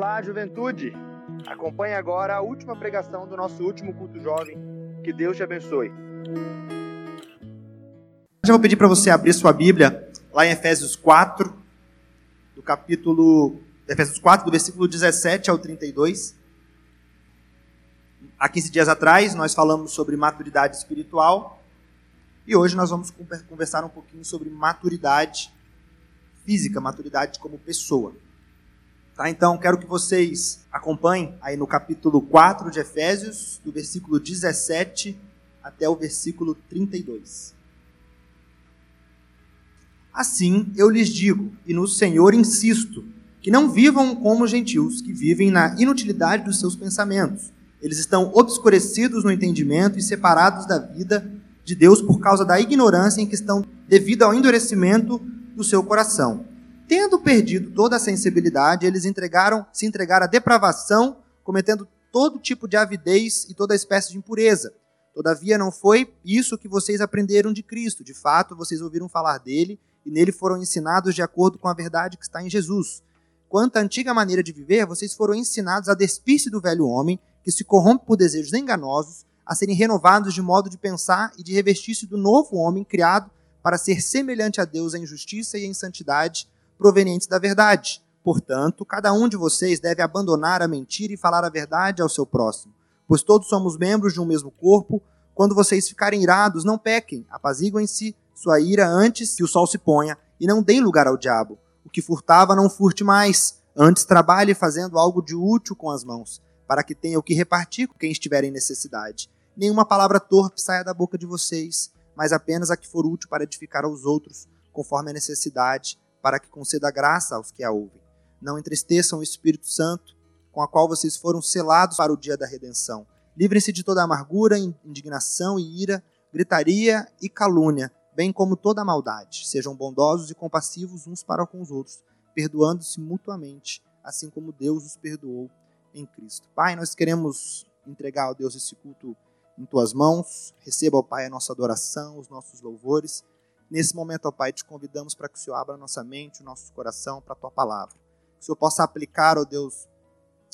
Olá, juventude! Acompanhe agora a última pregação do nosso último culto jovem. Que Deus te abençoe. Já vou pedir para você abrir sua Bíblia lá em Efésios 4, do capítulo Efésios 4, do versículo 17 ao 32. Há 15 dias atrás nós falamos sobre maturidade espiritual e hoje nós vamos conversar um pouquinho sobre maturidade física, maturidade como pessoa. Tá? Então, quero que vocês acompanhem aí no capítulo 4 de Efésios, do versículo 17 até o versículo 32. Assim, eu lhes digo, e no Senhor insisto, que não vivam como gentios, que vivem na inutilidade dos seus pensamentos. Eles estão obscurecidos no entendimento e separados da vida de Deus por causa da ignorância em que estão devido ao endurecimento do seu coração tendo perdido toda a sensibilidade, eles entregaram, se entregaram à depravação, cometendo todo tipo de avidez e toda espécie de impureza. Todavia não foi isso que vocês aprenderam de Cristo. De fato, vocês ouviram falar dele e nele foram ensinados de acordo com a verdade que está em Jesus. Quanto à antiga maneira de viver, vocês foram ensinados a despir-se do velho homem, que se corrompe por desejos enganosos, a serem renovados de modo de pensar e de revestir-se do novo homem criado para ser semelhante a Deus em justiça e em santidade, provenientes da verdade. Portanto, cada um de vocês deve abandonar a mentira e falar a verdade ao seu próximo, pois todos somos membros de um mesmo corpo. Quando vocês ficarem irados, não pequem, apaziguem-se sua ira antes que o sol se ponha, e não deem lugar ao diabo. O que furtava, não furte mais, antes trabalhe fazendo algo de útil com as mãos, para que tenha o que repartir com quem estiver em necessidade. Nenhuma palavra torpe saia da boca de vocês, mas apenas a que for útil para edificar aos outros, conforme a necessidade, para que conceda graça aos que a ouvem. Não entristeçam o Espírito Santo, com a qual vocês foram selados para o dia da redenção. Livrem-se de toda amargura, indignação e ira, gritaria e calúnia, bem como toda maldade. Sejam bondosos e compassivos uns para com os outros, perdoando-se mutuamente, assim como Deus os perdoou em Cristo. Pai, nós queremos entregar ao Deus esse culto em tuas mãos. Receba, ó Pai, a nossa adoração, os nossos louvores. Nesse momento, ó Pai, te convidamos para que o Senhor abra nossa mente, o nosso coração para a tua palavra. Que o Senhor possa aplicar, ó Deus,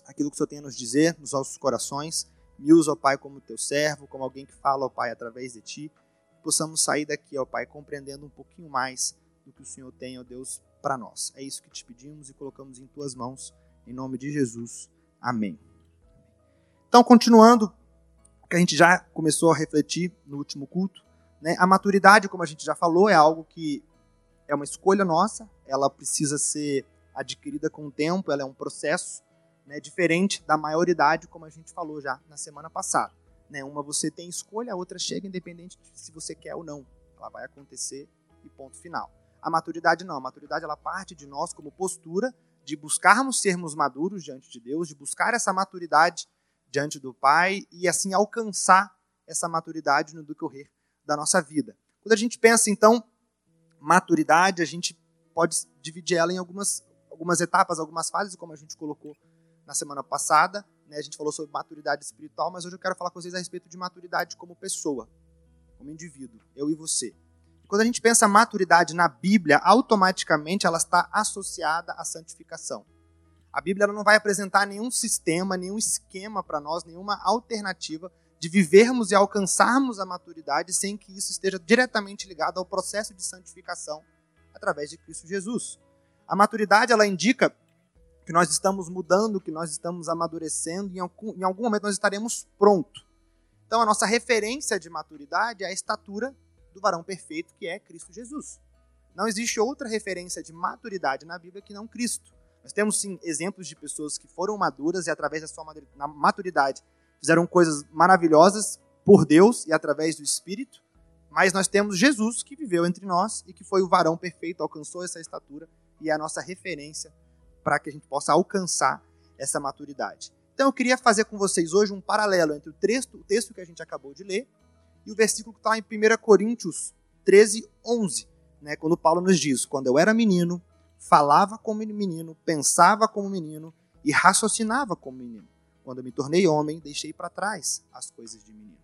aquilo que o Senhor tem a nos dizer nos nossos corações. Me usa, ó Pai, como teu servo, como alguém que fala, ó Pai, através de ti. Que possamos sair daqui, ó Pai, compreendendo um pouquinho mais do que o Senhor tem, ó Deus, para nós. É isso que te pedimos e colocamos em tuas mãos, em nome de Jesus. Amém. Então, continuando, que a gente já começou a refletir no último culto, né? A maturidade, como a gente já falou, é algo que é uma escolha nossa, ela precisa ser adquirida com o tempo, ela é um processo né, diferente da maioridade, como a gente falou já na semana passada. Né? Uma você tem escolha, a outra chega independente de se você quer ou não. Ela vai acontecer e ponto final. A maturidade não, a maturidade ela parte de nós como postura de buscarmos sermos maduros diante de Deus, de buscar essa maturidade diante do Pai e assim alcançar essa maturidade no decorrer da nossa vida. Quando a gente pensa, então, maturidade, a gente pode dividir ela em algumas, algumas etapas, algumas fases, como a gente colocou na semana passada. Né? A gente falou sobre maturidade espiritual, mas hoje eu quero falar com vocês a respeito de maturidade como pessoa, como indivíduo, eu e você. Quando a gente pensa maturidade na Bíblia, automaticamente ela está associada à santificação. A Bíblia não vai apresentar nenhum sistema, nenhum esquema para nós, nenhuma alternativa de vivermos e alcançarmos a maturidade sem que isso esteja diretamente ligado ao processo de santificação através de Cristo Jesus. A maturidade ela indica que nós estamos mudando, que nós estamos amadurecendo, e em algum, momento nós estaremos prontos. Então a nossa referência de maturidade é a estatura do varão perfeito, que é Cristo Jesus. Não existe outra referência de maturidade na Bíblia que não Cristo. Nós temos sim exemplos de pessoas que foram maduras e através da sua maturidade fizeram coisas maravilhosas por Deus e através do Espírito, mas nós temos Jesus que viveu entre nós e que foi o varão perfeito, alcançou essa estatura e é a nossa referência para que a gente possa alcançar essa maturidade. Então eu queria fazer com vocês hoje um paralelo entre o texto, o texto que a gente acabou de ler e o versículo que está em 1 Coríntios 13, 11, né, quando Paulo nos diz: Quando eu era menino, falava como menino, pensava como menino e raciocinava como menino. Quando me tornei homem, deixei para trás as coisas de menino.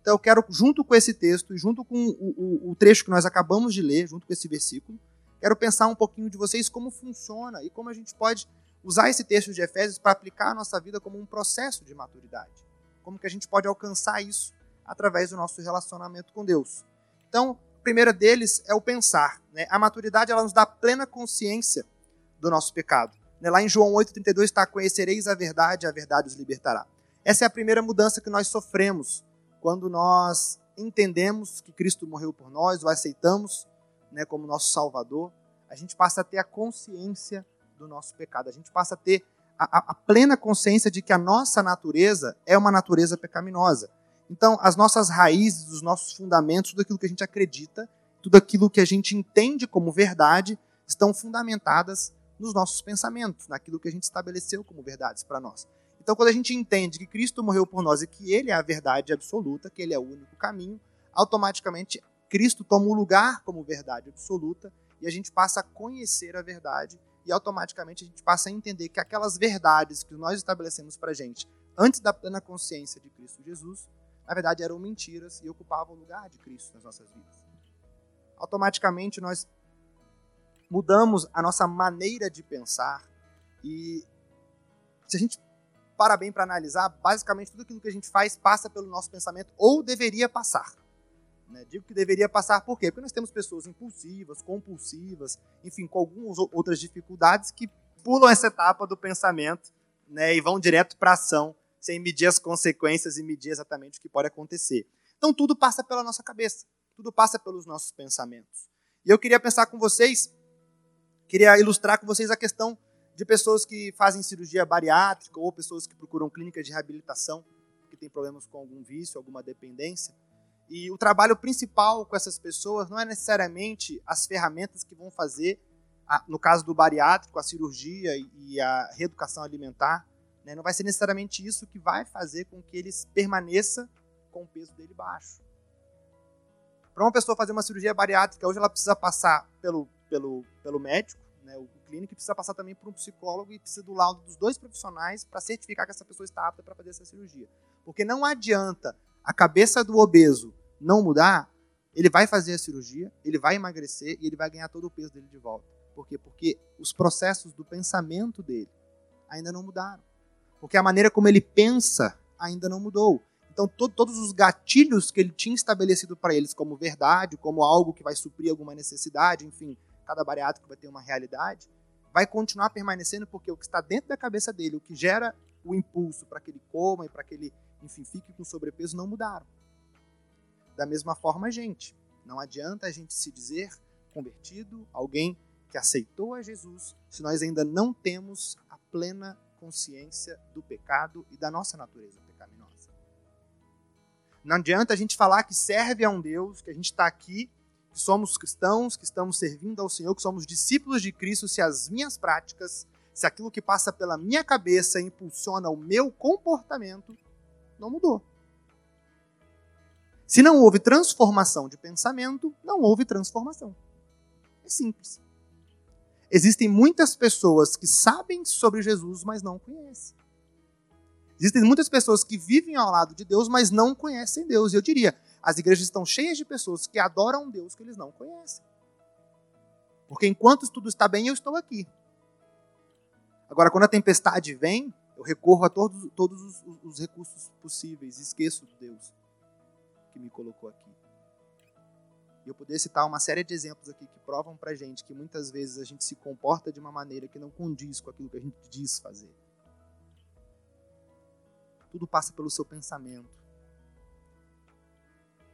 Então eu quero, junto com esse texto, junto com o, o, o trecho que nós acabamos de ler, junto com esse versículo, quero pensar um pouquinho de vocês como funciona e como a gente pode usar esse texto de Efésios para aplicar a nossa vida como um processo de maturidade. Como que a gente pode alcançar isso através do nosso relacionamento com Deus. Então, a primeira deles é o pensar. Né? A maturidade ela nos dá plena consciência do nosso pecado. Né? Lá em João 8,32 está: Conhecereis a verdade, a verdade os libertará. Essa é a primeira mudança que nós sofremos quando nós entendemos que Cristo morreu por nós, o aceitamos né, como nosso Salvador. A gente passa a ter a consciência do nosso pecado. A gente passa a ter a, a, a plena consciência de que a nossa natureza é uma natureza pecaminosa. Então, as nossas raízes, os nossos fundamentos, tudo aquilo que a gente acredita, tudo aquilo que a gente entende como verdade, estão fundamentadas nos nossos pensamentos, naquilo que a gente estabeleceu como verdades para nós. Então, quando a gente entende que Cristo morreu por nós e que Ele é a verdade absoluta, que Ele é o único caminho, automaticamente Cristo toma o um lugar como verdade absoluta e a gente passa a conhecer a verdade e automaticamente a gente passa a entender que aquelas verdades que nós estabelecemos para a gente antes da plena consciência de Cristo Jesus, na verdade eram mentiras e ocupavam o lugar de Cristo nas nossas vidas. Automaticamente nós mudamos a nossa maneira de pensar e se a gente para bem para analisar, basicamente tudo aquilo que a gente faz passa pelo nosso pensamento ou deveria passar. Né? Digo que deveria passar por quê? Porque nós temos pessoas impulsivas, compulsivas, enfim, com algumas outras dificuldades que pulam essa etapa do pensamento né, e vão direto para a ação, sem medir as consequências e medir exatamente o que pode acontecer. Então tudo passa pela nossa cabeça, tudo passa pelos nossos pensamentos. E eu queria pensar com vocês, queria ilustrar com vocês a questão de pessoas que fazem cirurgia bariátrica ou pessoas que procuram clínicas de reabilitação, que têm problemas com algum vício, alguma dependência. E o trabalho principal com essas pessoas não é necessariamente as ferramentas que vão fazer, no caso do bariátrico, a cirurgia e a reeducação alimentar. Né? Não vai ser necessariamente isso que vai fazer com que eles permaneça com o peso dele baixo. Para uma pessoa fazer uma cirurgia bariátrica, hoje ela precisa passar pelo, pelo, pelo médico, né, o clínico, precisa passar também por um psicólogo e precisa do laudo dos dois profissionais para certificar que essa pessoa está apta para fazer essa cirurgia. Porque não adianta a cabeça do obeso não mudar, ele vai fazer a cirurgia, ele vai emagrecer e ele vai ganhar todo o peso dele de volta. Por quê? Porque os processos do pensamento dele ainda não mudaram. Porque a maneira como ele pensa ainda não mudou. Então, to todos os gatilhos que ele tinha estabelecido para eles como verdade, como algo que vai suprir alguma necessidade, enfim, cada bariátrico vai ter uma realidade, vai continuar permanecendo porque o que está dentro da cabeça dele, o que gera o impulso para que ele coma e para que ele, enfim, fique com sobrepeso, não mudaram. Da mesma forma, a gente. Não adianta a gente se dizer convertido, alguém que aceitou a Jesus, se nós ainda não temos a plena consciência do pecado e da nossa natureza pecaminosa. Não adianta a gente falar que serve a um Deus, que a gente está aqui, que somos cristãos, que estamos servindo ao Senhor, que somos discípulos de Cristo, se as minhas práticas, se aquilo que passa pela minha cabeça impulsiona o meu comportamento, não mudou. Se não houve transformação de pensamento, não houve transformação. É simples. Existem muitas pessoas que sabem sobre Jesus, mas não conhecem. Existem muitas pessoas que vivem ao lado de Deus, mas não conhecem Deus. E eu diria, as igrejas estão cheias de pessoas que adoram Deus que eles não conhecem. Porque enquanto tudo está bem, eu estou aqui. Agora, quando a tempestade vem, eu recorro a todos, todos os, os recursos possíveis, esqueço de Deus que me colocou aqui. E eu poderia citar uma série de exemplos aqui que provam pra gente que muitas vezes a gente se comporta de uma maneira que não condiz com aquilo que a gente diz fazer. Tudo passa pelo seu pensamento.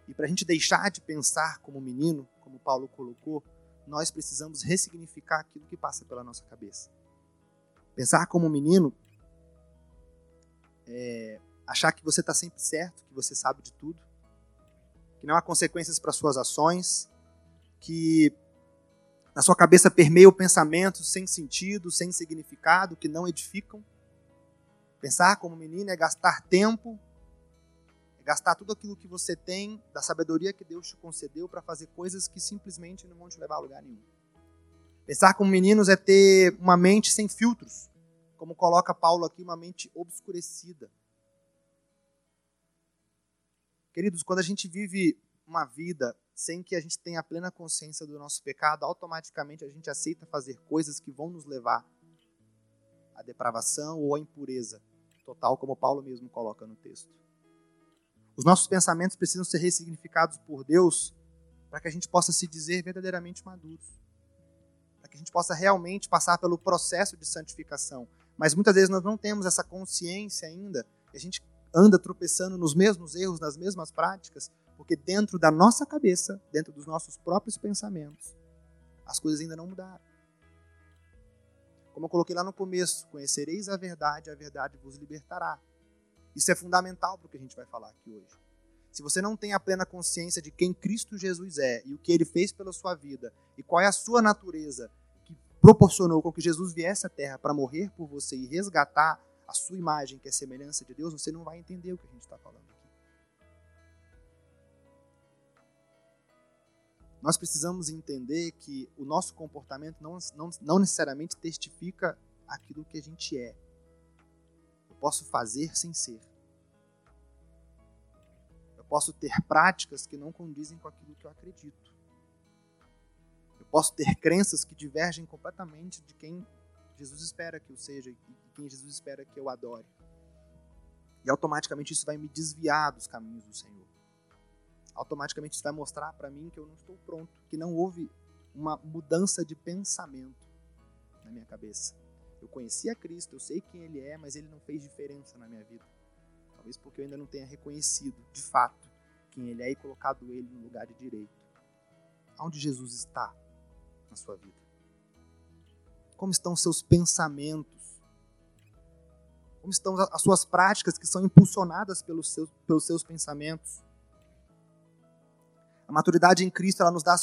E para a gente deixar de pensar como menino, como Paulo colocou, nós precisamos ressignificar aquilo que passa pela nossa cabeça. Pensar como menino é achar que você está sempre certo, que você sabe de tudo, que não há consequências para suas ações, que na sua cabeça permeia pensamentos sem sentido, sem significado, que não edificam. Pensar como menino é gastar tempo, gastar tudo aquilo que você tem, da sabedoria que Deus te concedeu, para fazer coisas que simplesmente não vão te levar a lugar nenhum. Pensar como meninos é ter uma mente sem filtros, como coloca Paulo aqui, uma mente obscurecida. Queridos, quando a gente vive uma vida sem que a gente tenha plena consciência do nosso pecado, automaticamente a gente aceita fazer coisas que vão nos levar a depravação ou a impureza total, como Paulo mesmo coloca no texto. Os nossos pensamentos precisam ser ressignificados por Deus para que a gente possa se dizer verdadeiramente maduros. Para que a gente possa realmente passar pelo processo de santificação. Mas muitas vezes nós não temos essa consciência ainda, e a gente anda tropeçando nos mesmos erros, nas mesmas práticas, porque dentro da nossa cabeça, dentro dos nossos próprios pensamentos, as coisas ainda não mudaram. Como eu coloquei lá no começo, conhecereis a verdade, a verdade vos libertará. Isso é fundamental para o que a gente vai falar aqui hoje. Se você não tem a plena consciência de quem Cristo Jesus é e o que ele fez pela sua vida e qual é a sua natureza que proporcionou com que Jesus viesse à terra para morrer por você e resgatar a sua imagem, que é semelhança de Deus, você não vai entender o que a gente está falando aqui. Nós precisamos entender que o nosso comportamento não, não, não necessariamente testifica aquilo que a gente é posso fazer sem ser. Eu posso ter práticas que não condizem com aquilo que eu acredito. Eu posso ter crenças que divergem completamente de quem Jesus espera que eu seja e quem Jesus espera que eu adore. E automaticamente isso vai me desviar dos caminhos do Senhor. Automaticamente isso vai mostrar para mim que eu não estou pronto, que não houve uma mudança de pensamento na minha cabeça. Eu conheci a Cristo, eu sei quem Ele é, mas Ele não fez diferença na minha vida. Talvez porque eu ainda não tenha reconhecido, de fato, quem Ele é e colocado Ele no lugar de direito. Onde Jesus está na sua vida? Como estão os seus pensamentos? Como estão as suas práticas que são impulsionadas pelos seus, pelos seus pensamentos? A maturidade em Cristo ela nos dá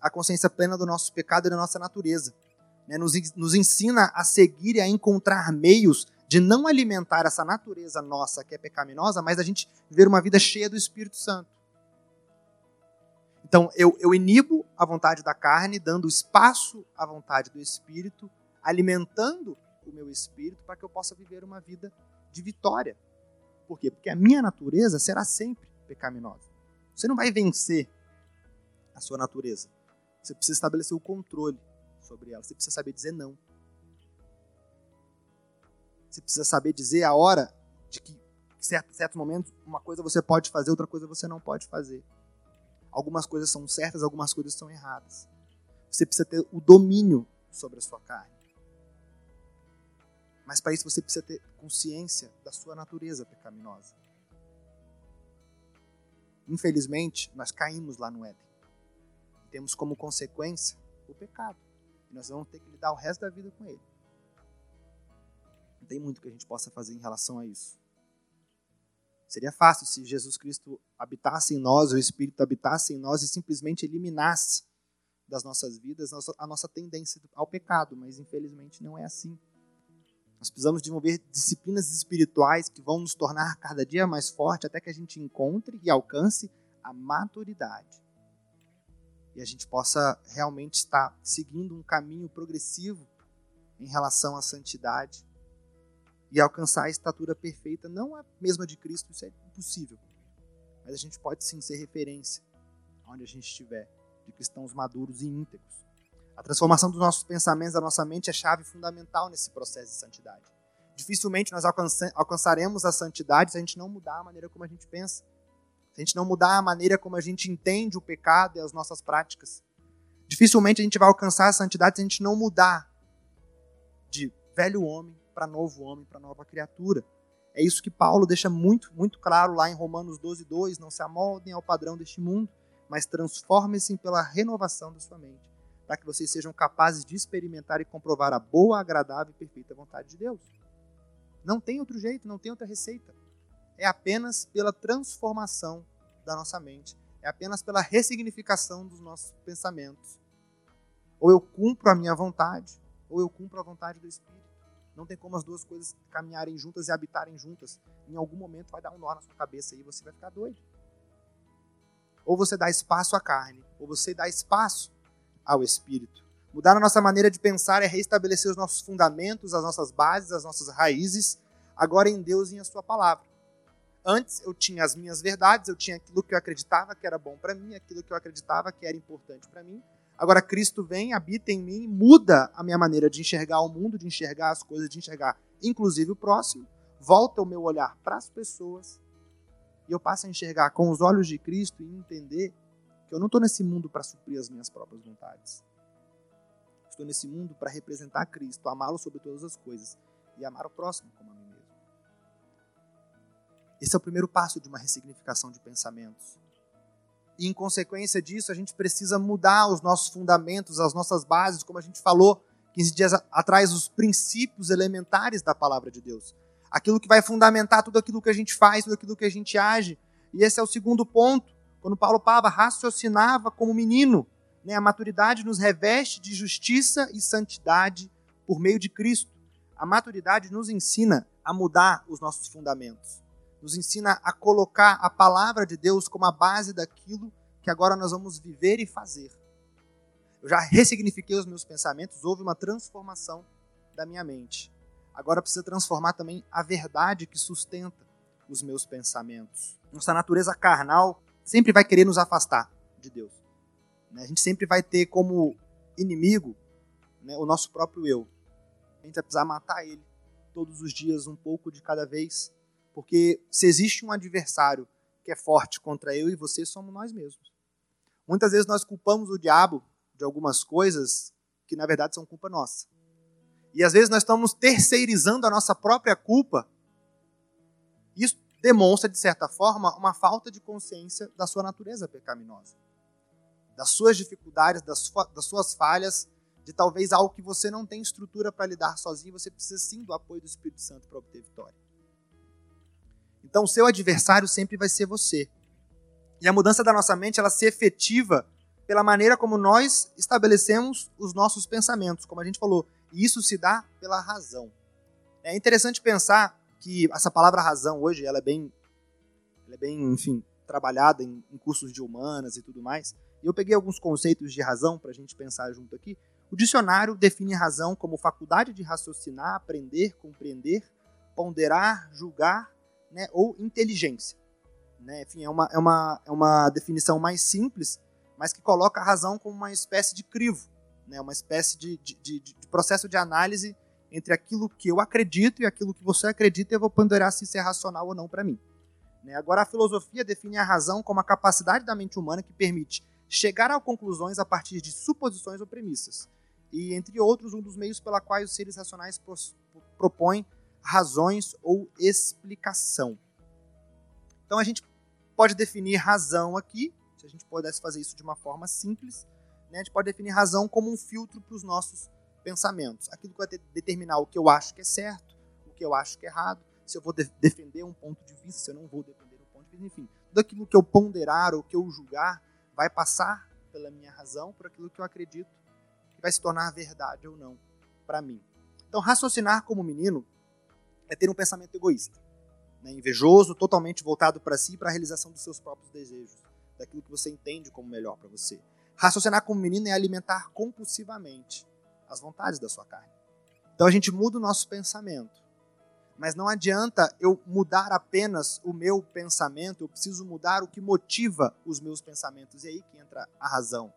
a consciência plena do nosso pecado e da nossa natureza né, nos, nos ensina a seguir e a encontrar meios de não alimentar essa natureza nossa que é pecaminosa, mas a gente viver uma vida cheia do Espírito Santo. Então, eu, eu inibo a vontade da carne, dando espaço à vontade do Espírito, alimentando o meu espírito para que eu possa viver uma vida de vitória. Por quê? Porque a minha natureza será sempre pecaminosa. Você não vai vencer a sua natureza. Você precisa estabelecer o controle sobre ela. Você precisa saber dizer não. Você precisa saber dizer a hora de que, em certos, certos momentos, uma coisa você pode fazer, outra coisa você não pode fazer. Algumas coisas são certas, algumas coisas são erradas. Você precisa ter o domínio sobre a sua carne. Mas para isso você precisa ter consciência da sua natureza pecaminosa. Infelizmente, nós caímos lá no Éden. Temos como consequência o pecado. E nós vamos ter que lidar o resto da vida com ele. Não tem muito que a gente possa fazer em relação a isso. Seria fácil se Jesus Cristo habitasse em nós, o Espírito habitasse em nós e simplesmente eliminasse das nossas vidas a nossa tendência ao pecado, mas infelizmente não é assim. Nós precisamos desenvolver disciplinas espirituais que vão nos tornar cada dia mais forte até que a gente encontre e alcance a maturidade e a gente possa realmente estar seguindo um caminho progressivo em relação à santidade e alcançar a estatura perfeita, não a mesma de Cristo, isso é impossível. Mas a gente pode sim ser referência onde a gente estiver, de cristãos maduros e íntegros. A transformação dos nossos pensamentos, da nossa mente, é chave fundamental nesse processo de santidade. Dificilmente nós alcançaremos a santidade se a gente não mudar a maneira como a gente pensa a gente não mudar a maneira como a gente entende o pecado e as nossas práticas, dificilmente a gente vai alcançar a santidade se a gente não mudar de velho homem para novo homem, para nova criatura. É isso que Paulo deixa muito, muito claro lá em Romanos 12, 2. Não se amoldem ao padrão deste mundo, mas transformem-se pela renovação da sua mente, para que vocês sejam capazes de experimentar e comprovar a boa, agradável e perfeita vontade de Deus. Não tem outro jeito, não tem outra receita é apenas pela transformação da nossa mente, é apenas pela ressignificação dos nossos pensamentos. Ou eu cumpro a minha vontade, ou eu cumpro a vontade do Espírito. Não tem como as duas coisas caminharem juntas e habitarem juntas. Em algum momento vai dar um nó na sua cabeça e você vai ficar doido. Ou você dá espaço à carne, ou você dá espaço ao Espírito. Mudar a nossa maneira de pensar é restabelecer os nossos fundamentos, as nossas bases, as nossas raízes, agora em Deus e em a Sua palavra. Antes eu tinha as minhas verdades, eu tinha aquilo que eu acreditava que era bom para mim, aquilo que eu acreditava que era importante para mim. Agora Cristo vem, habita em mim, muda a minha maneira de enxergar o mundo, de enxergar as coisas, de enxergar inclusive o próximo, volta o meu olhar para as pessoas e eu passo a enxergar com os olhos de Cristo e entender que eu não estou nesse mundo para suprir as minhas próprias vontades. Estou nesse mundo para representar Cristo, amá-lo sobre todas as coisas e amar o próximo como a mim. Esse é o primeiro passo de uma ressignificação de pensamentos. E em consequência disso, a gente precisa mudar os nossos fundamentos, as nossas bases, como a gente falou 15 dias atrás, os princípios elementares da palavra de Deus aquilo que vai fundamentar tudo aquilo que a gente faz, tudo aquilo que a gente age. E esse é o segundo ponto. Quando Paulo Pava raciocinava como menino, né, a maturidade nos reveste de justiça e santidade por meio de Cristo. A maturidade nos ensina a mudar os nossos fundamentos, nos ensina a colocar a palavra de Deus como a base daquilo que agora nós vamos viver e fazer. Eu já ressignifiquei os meus pensamentos, houve uma transformação da minha mente agora precisa transformar também a verdade que sustenta os meus pensamentos. Nossa natureza carnal sempre vai querer nos afastar de Deus. Né? A gente sempre vai ter como inimigo né, o nosso próprio eu. A gente vai precisar matar ele todos os dias, um pouco de cada vez, porque se existe um adversário que é forte contra eu e você, somos nós mesmos. Muitas vezes nós culpamos o diabo de algumas coisas que na verdade são culpa nossa. E às vezes nós estamos terceirizando a nossa própria culpa. Isso demonstra, de certa forma, uma falta de consciência da sua natureza pecaminosa, das suas dificuldades, das, das suas falhas, de talvez algo que você não tem estrutura para lidar sozinho, você precisa sim do apoio do Espírito Santo para obter vitória. Então, o seu adversário sempre vai ser você. E a mudança da nossa mente, ela se efetiva pela maneira como nós estabelecemos os nossos pensamentos. Como a gente falou, e isso se dá pela razão. É interessante pensar que essa palavra razão hoje ela é bem, ela é bem, enfim, trabalhada em, em cursos de humanas e tudo mais. E eu peguei alguns conceitos de razão para a gente pensar junto aqui. O dicionário define razão como faculdade de raciocinar, aprender, compreender, ponderar, julgar, né, ou inteligência. Né? Enfim, é uma, é, uma, é uma definição mais simples, mas que coloca a razão como uma espécie de crivo né, uma espécie de, de, de, de, processo de análise entre aquilo que eu acredito e aquilo que você acredita, e eu vou ponderar se isso é racional ou não para mim. Né? Agora, a filosofia define a razão como a capacidade da mente humana que permite chegar a conclusões a partir de suposições ou premissas, e, entre outros, um dos meios pela quais os seres racionais propõem razões ou explicação. Então, a gente pode definir razão aqui, se a gente pudesse fazer isso de uma forma simples, né, a gente pode definir razão como um filtro para os nossos pensamentos. Aquilo que vai determinar o que eu acho que é certo, o que eu acho que é errado, se eu vou de defender um ponto de vista, se eu não vou defender um ponto de vista, enfim. Tudo aquilo que eu ponderar ou que eu julgar vai passar pela minha razão, por aquilo que eu acredito que vai se tornar verdade ou não para mim. Então, raciocinar como menino é ter um pensamento egoísta, né, invejoso, totalmente voltado para si e para a realização dos seus próprios desejos, daquilo que você entende como melhor para você. Raciocinar como menino é alimentar compulsivamente as vontades da sua carne. Então a gente muda o nosso pensamento. Mas não adianta eu mudar apenas o meu pensamento, eu preciso mudar o que motiva os meus pensamentos. E é aí que entra a razão.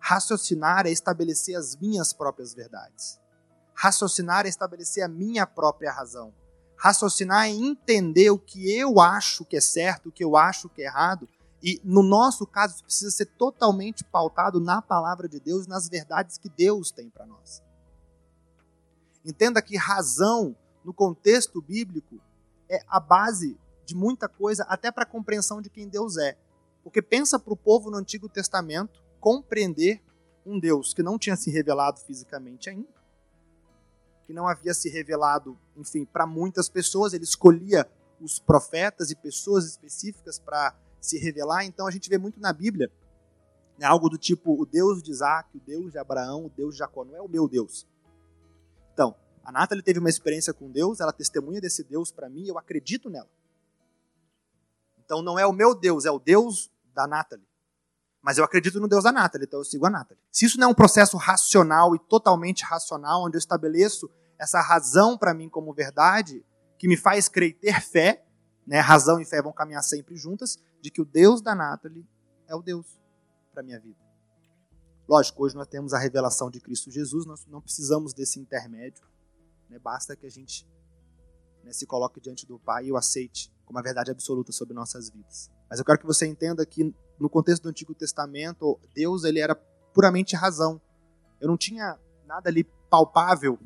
Raciocinar é estabelecer as minhas próprias verdades. Raciocinar é estabelecer a minha própria razão. Raciocinar é entender o que eu acho que é certo, o que eu acho que é errado, e no nosso caso, isso precisa ser totalmente pautado na palavra de Deus, nas verdades que Deus tem para nós. Entenda que razão, no contexto bíblico, é a base de muita coisa, até para a compreensão de quem Deus é. Porque pensa para o povo no Antigo Testamento compreender um Deus que não tinha se revelado fisicamente ainda, que não havia se revelado, enfim, para muitas pessoas, ele escolhia os profetas e pessoas específicas para se revelar. Então a gente vê muito na Bíblia né, algo do tipo o Deus de Isaac, o Deus de Abraão, o Deus de Jacó. Não é o meu Deus. Então, a Nathalie teve uma experiência com Deus, ela testemunha desse Deus para mim, eu acredito nela. Então não é o meu Deus, é o Deus da Nathalie. Mas eu acredito no Deus da Nathalie, então eu sigo a Nathalie. Se isso não é um processo racional e totalmente racional, onde eu estabeleço essa razão para mim como verdade, que me faz crer e ter fé, né, razão e fé vão caminhar sempre juntas, de que o Deus da Natalie é o Deus para minha vida. Lógico, hoje nós temos a revelação de Cristo Jesus, nós não precisamos desse intermédio. Né? Basta que a gente né, se coloque diante do Pai e o aceite como a verdade absoluta sobre nossas vidas. Mas eu quero que você entenda que no contexto do Antigo Testamento, Deus ele era puramente razão. Eu não tinha nada ali palpável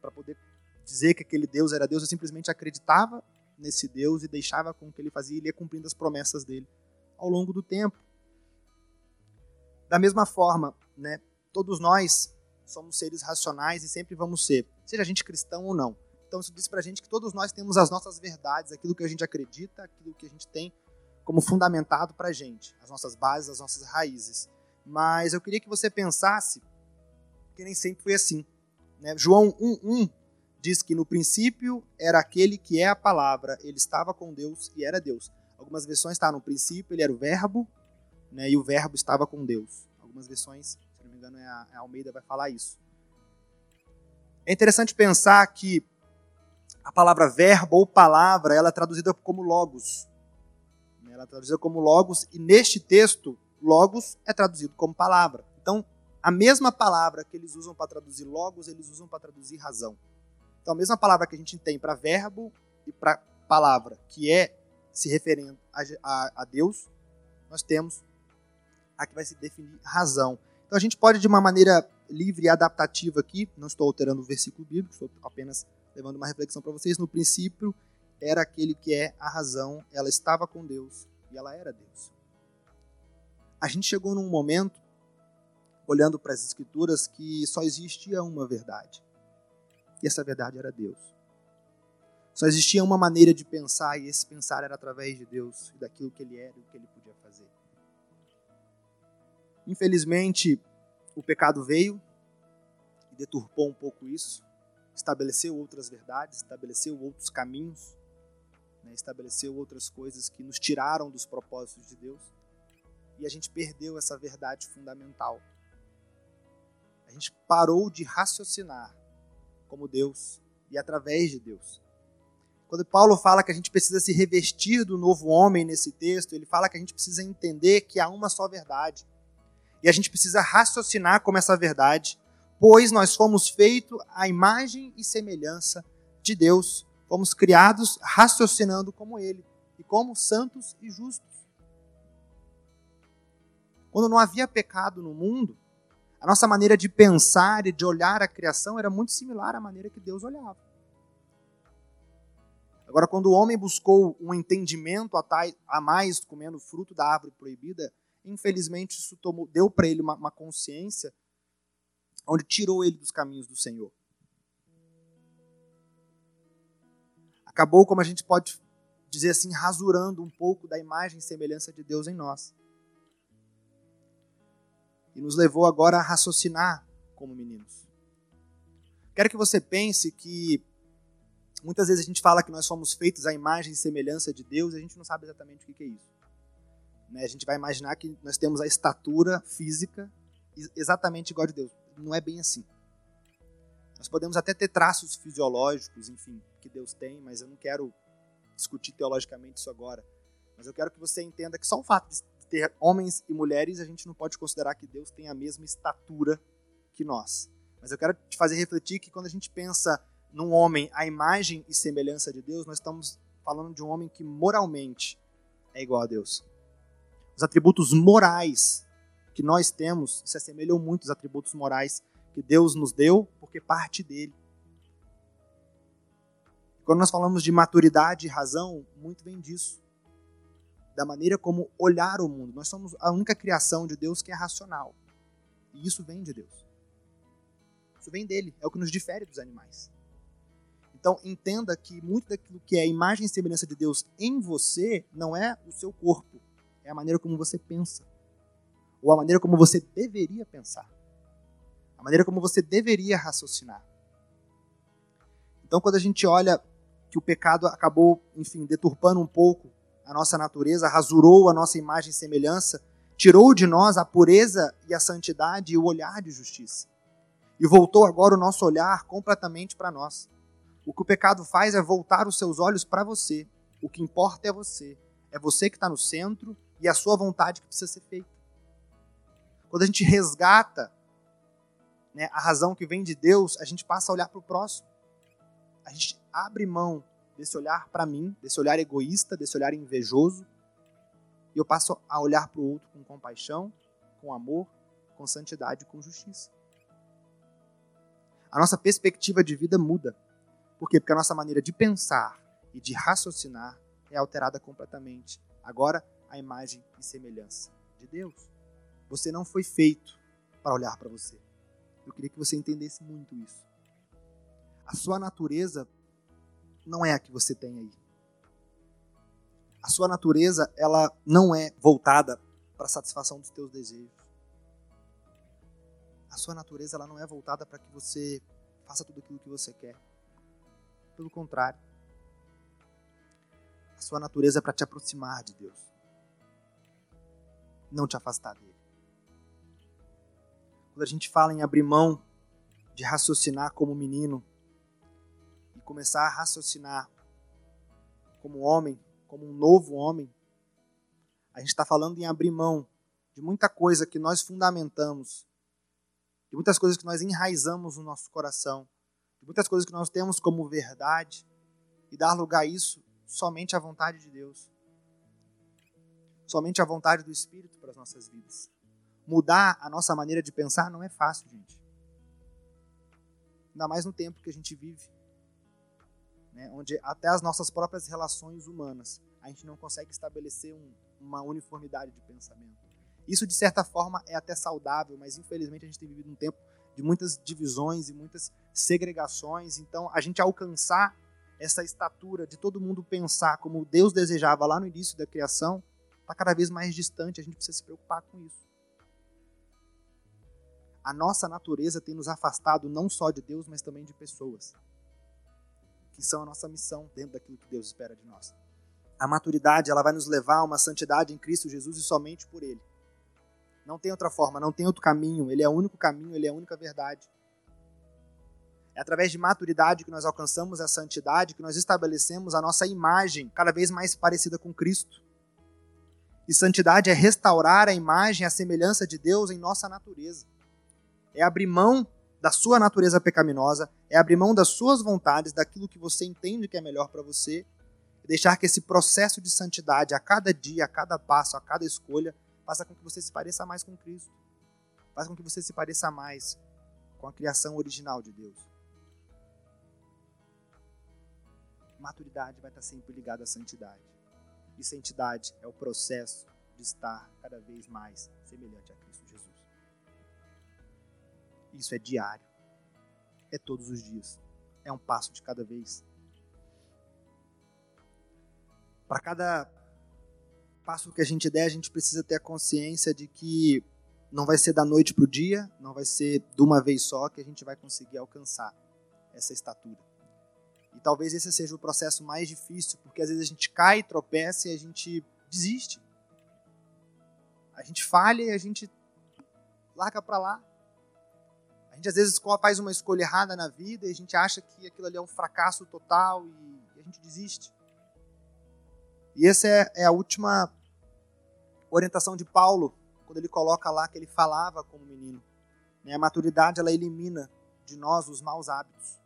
para poder dizer que aquele Deus era Deus, eu simplesmente acreditava nesse Deus e deixava com que ele fazia ele ia cumprindo as promessas dele ao longo do tempo. Da mesma forma, né, todos nós somos seres racionais e sempre vamos ser, seja a gente cristão ou não. Então isso diz pra gente que todos nós temos as nossas verdades, aquilo que a gente acredita, aquilo que a gente tem como fundamentado pra gente, as nossas bases, as nossas raízes. Mas eu queria que você pensasse que nem sempre foi assim. Né? João 1,1 diz que no princípio era aquele que é a palavra, ele estava com Deus e era Deus. Algumas versões está no princípio, ele era o verbo, né, e o verbo estava com Deus. Algumas versões, se não me engano, é a, a Almeida vai falar isso. É interessante pensar que a palavra verbo ou palavra, ela é traduzida como logos. Ela é traduzida como logos e neste texto, logos é traduzido como palavra. Então, a mesma palavra que eles usam para traduzir logos, eles usam para traduzir razão. Então, a mesma palavra que a gente tem para verbo e para palavra, que é se referindo a, a, a, Deus, nós temos a que vai se definir razão. Então, a gente pode, de uma maneira livre e adaptativa aqui, não estou alterando o versículo bíblico, estou apenas levando uma reflexão para vocês. No princípio, era aquele que é a razão, ela estava com Deus e ela era Deus. A gente chegou num momento, olhando para as Escrituras, que só existia uma verdade. E essa verdade era Deus. Só existia uma maneira de pensar, e esse pensar era através de Deus, e daquilo que ele era e o que ele podia fazer. Infelizmente, o pecado veio e deturpou um pouco isso, estabeleceu outras verdades, estabeleceu outros caminhos, né, estabeleceu outras coisas que nos tiraram dos propósitos de Deus, e a gente perdeu essa verdade fundamental. A gente parou de raciocinar como Deus e através de Deus. Quando Paulo fala que a gente precisa se revestir do novo homem nesse texto, ele fala que a gente precisa entender que há uma só verdade. E a gente precisa raciocinar como essa verdade, pois nós fomos feitos à imagem e semelhança de Deus. Fomos criados raciocinando como Ele e como santos e justos. Quando não havia pecado no mundo, a nossa maneira de pensar e de olhar a criação era muito similar à maneira que Deus olhava. Agora, quando o homem buscou um entendimento a mais comendo o fruto da árvore proibida, infelizmente isso tomou, deu para ele uma, uma consciência onde tirou ele dos caminhos do Senhor. Acabou, como a gente pode dizer assim, rasurando um pouco da imagem e semelhança de Deus em nós e nos levou agora a raciocinar como meninos. Quero que você pense que muitas vezes a gente fala que nós somos feitos à imagem e semelhança de Deus e a gente não sabe exatamente o que é isso. Né? A gente vai imaginar que nós temos a estatura física exatamente igual a de Deus. Não é bem assim. Nós podemos até ter traços fisiológicos, enfim, que Deus tem, mas eu não quero discutir teologicamente isso agora. Mas eu quero que você entenda que só o fato de ter homens e mulheres, a gente não pode considerar que Deus tem a mesma estatura que nós. Mas eu quero te fazer refletir que quando a gente pensa num homem à imagem e semelhança de Deus, nós estamos falando de um homem que moralmente é igual a Deus. Os atributos morais que nós temos se assemelham muito aos atributos morais que Deus nos deu, porque parte dele. Quando nós falamos de maturidade e razão, muito vem disso da maneira como olhar o mundo. Nós somos a única criação de Deus que é racional. E isso vem de Deus. Isso vem dele, é o que nos difere dos animais. Então, entenda que muito daquilo que é a imagem e semelhança de Deus em você não é o seu corpo, é a maneira como você pensa. Ou a maneira como você deveria pensar. A maneira como você deveria raciocinar. Então, quando a gente olha que o pecado acabou, enfim, deturpando um pouco a nossa natureza, rasurou a nossa imagem e semelhança, tirou de nós a pureza e a santidade e o olhar de justiça. E voltou agora o nosso olhar completamente para nós. O que o pecado faz é voltar os seus olhos para você. O que importa é você. É você que está no centro e a sua vontade que precisa ser feita. Quando a gente resgata né, a razão que vem de Deus, a gente passa a olhar para o próximo. A gente abre mão desse olhar para mim, desse olhar egoísta, desse olhar invejoso, e eu passo a olhar para o outro com compaixão, com amor, com santidade, com justiça. A nossa perspectiva de vida muda. Por quê? Porque a nossa maneira de pensar e de raciocinar é alterada completamente. Agora, a imagem e semelhança de Deus. Você não foi feito para olhar para você. Eu queria que você entendesse muito isso. A sua natureza não é a que você tem aí. A sua natureza, ela não é voltada para a satisfação dos teus desejos. A sua natureza, ela não é voltada para que você faça tudo aquilo que você quer. Pelo contrário. A sua natureza é para te aproximar de Deus. Não te afastar dele. Quando a gente fala em abrir mão de raciocinar como menino e começar a raciocinar como homem, como um novo homem, a gente está falando em abrir mão de muita coisa que nós fundamentamos, de muitas coisas que nós enraizamos no nosso coração, de muitas coisas que nós temos como verdade e dar lugar a isso somente à vontade de Deus, somente à vontade do Espírito para as nossas vidas mudar a nossa maneira de pensar não é fácil, gente. Ainda mais no tempo que a gente vive, né, onde até as nossas próprias relações humanas a gente não consegue estabelecer um, uma uniformidade de pensamento. Isso, de certa forma, é até saudável, mas infelizmente a gente tem vivido um tempo de muitas divisões e muitas segregações. Então, a gente alcançar essa estatura de todo mundo pensar como Deus desejava lá no início da criação, está cada vez mais distante. A gente precisa se preocupar com isso a nossa natureza tem nos afastado não só de Deus, mas também de pessoas, que são a nossa missão dentro daquilo que Deus espera de nós. A maturidade, ela vai nos levar a uma santidade em Cristo Jesus e somente por Ele. Não tem outra forma, não tem outro caminho. Ele é o único caminho, Ele é a única verdade. É através de maturidade que nós alcançamos a santidade, que nós estabelecemos a nossa imagem cada vez mais parecida com Cristo. E santidade é restaurar a imagem, a semelhança de Deus em nossa natureza é abrir mão da sua natureza pecaminosa, é abrir mão das suas vontades, daquilo que você entende que é melhor para você, e deixar que esse processo de santidade, a cada dia, a cada passo, a cada escolha, faça com que você se pareça mais com Cristo. Faça com que você se pareça mais com a criação original de Deus. Maturidade vai estar sempre ligada à santidade. E santidade é o processo de estar cada vez mais semelhante a Cristo Jesus. Isso é diário. É todos os dias. É um passo de cada vez. Para cada passo que a gente der, a gente precisa ter a consciência de que não vai ser da noite para o dia, não vai ser de uma vez só que a gente vai conseguir alcançar essa estatura. E talvez esse seja o processo mais difícil, porque às vezes a gente cai, tropeça e a gente desiste. A gente falha e a gente larga para lá gente às vezes faz uma escolha errada na vida e a gente acha que aquilo ali é um fracasso total e a gente desiste. E essa é, é a última orientação de Paulo, quando ele coloca lá que ele falava como menino. Né? A maturidade ela elimina de nós os maus hábitos.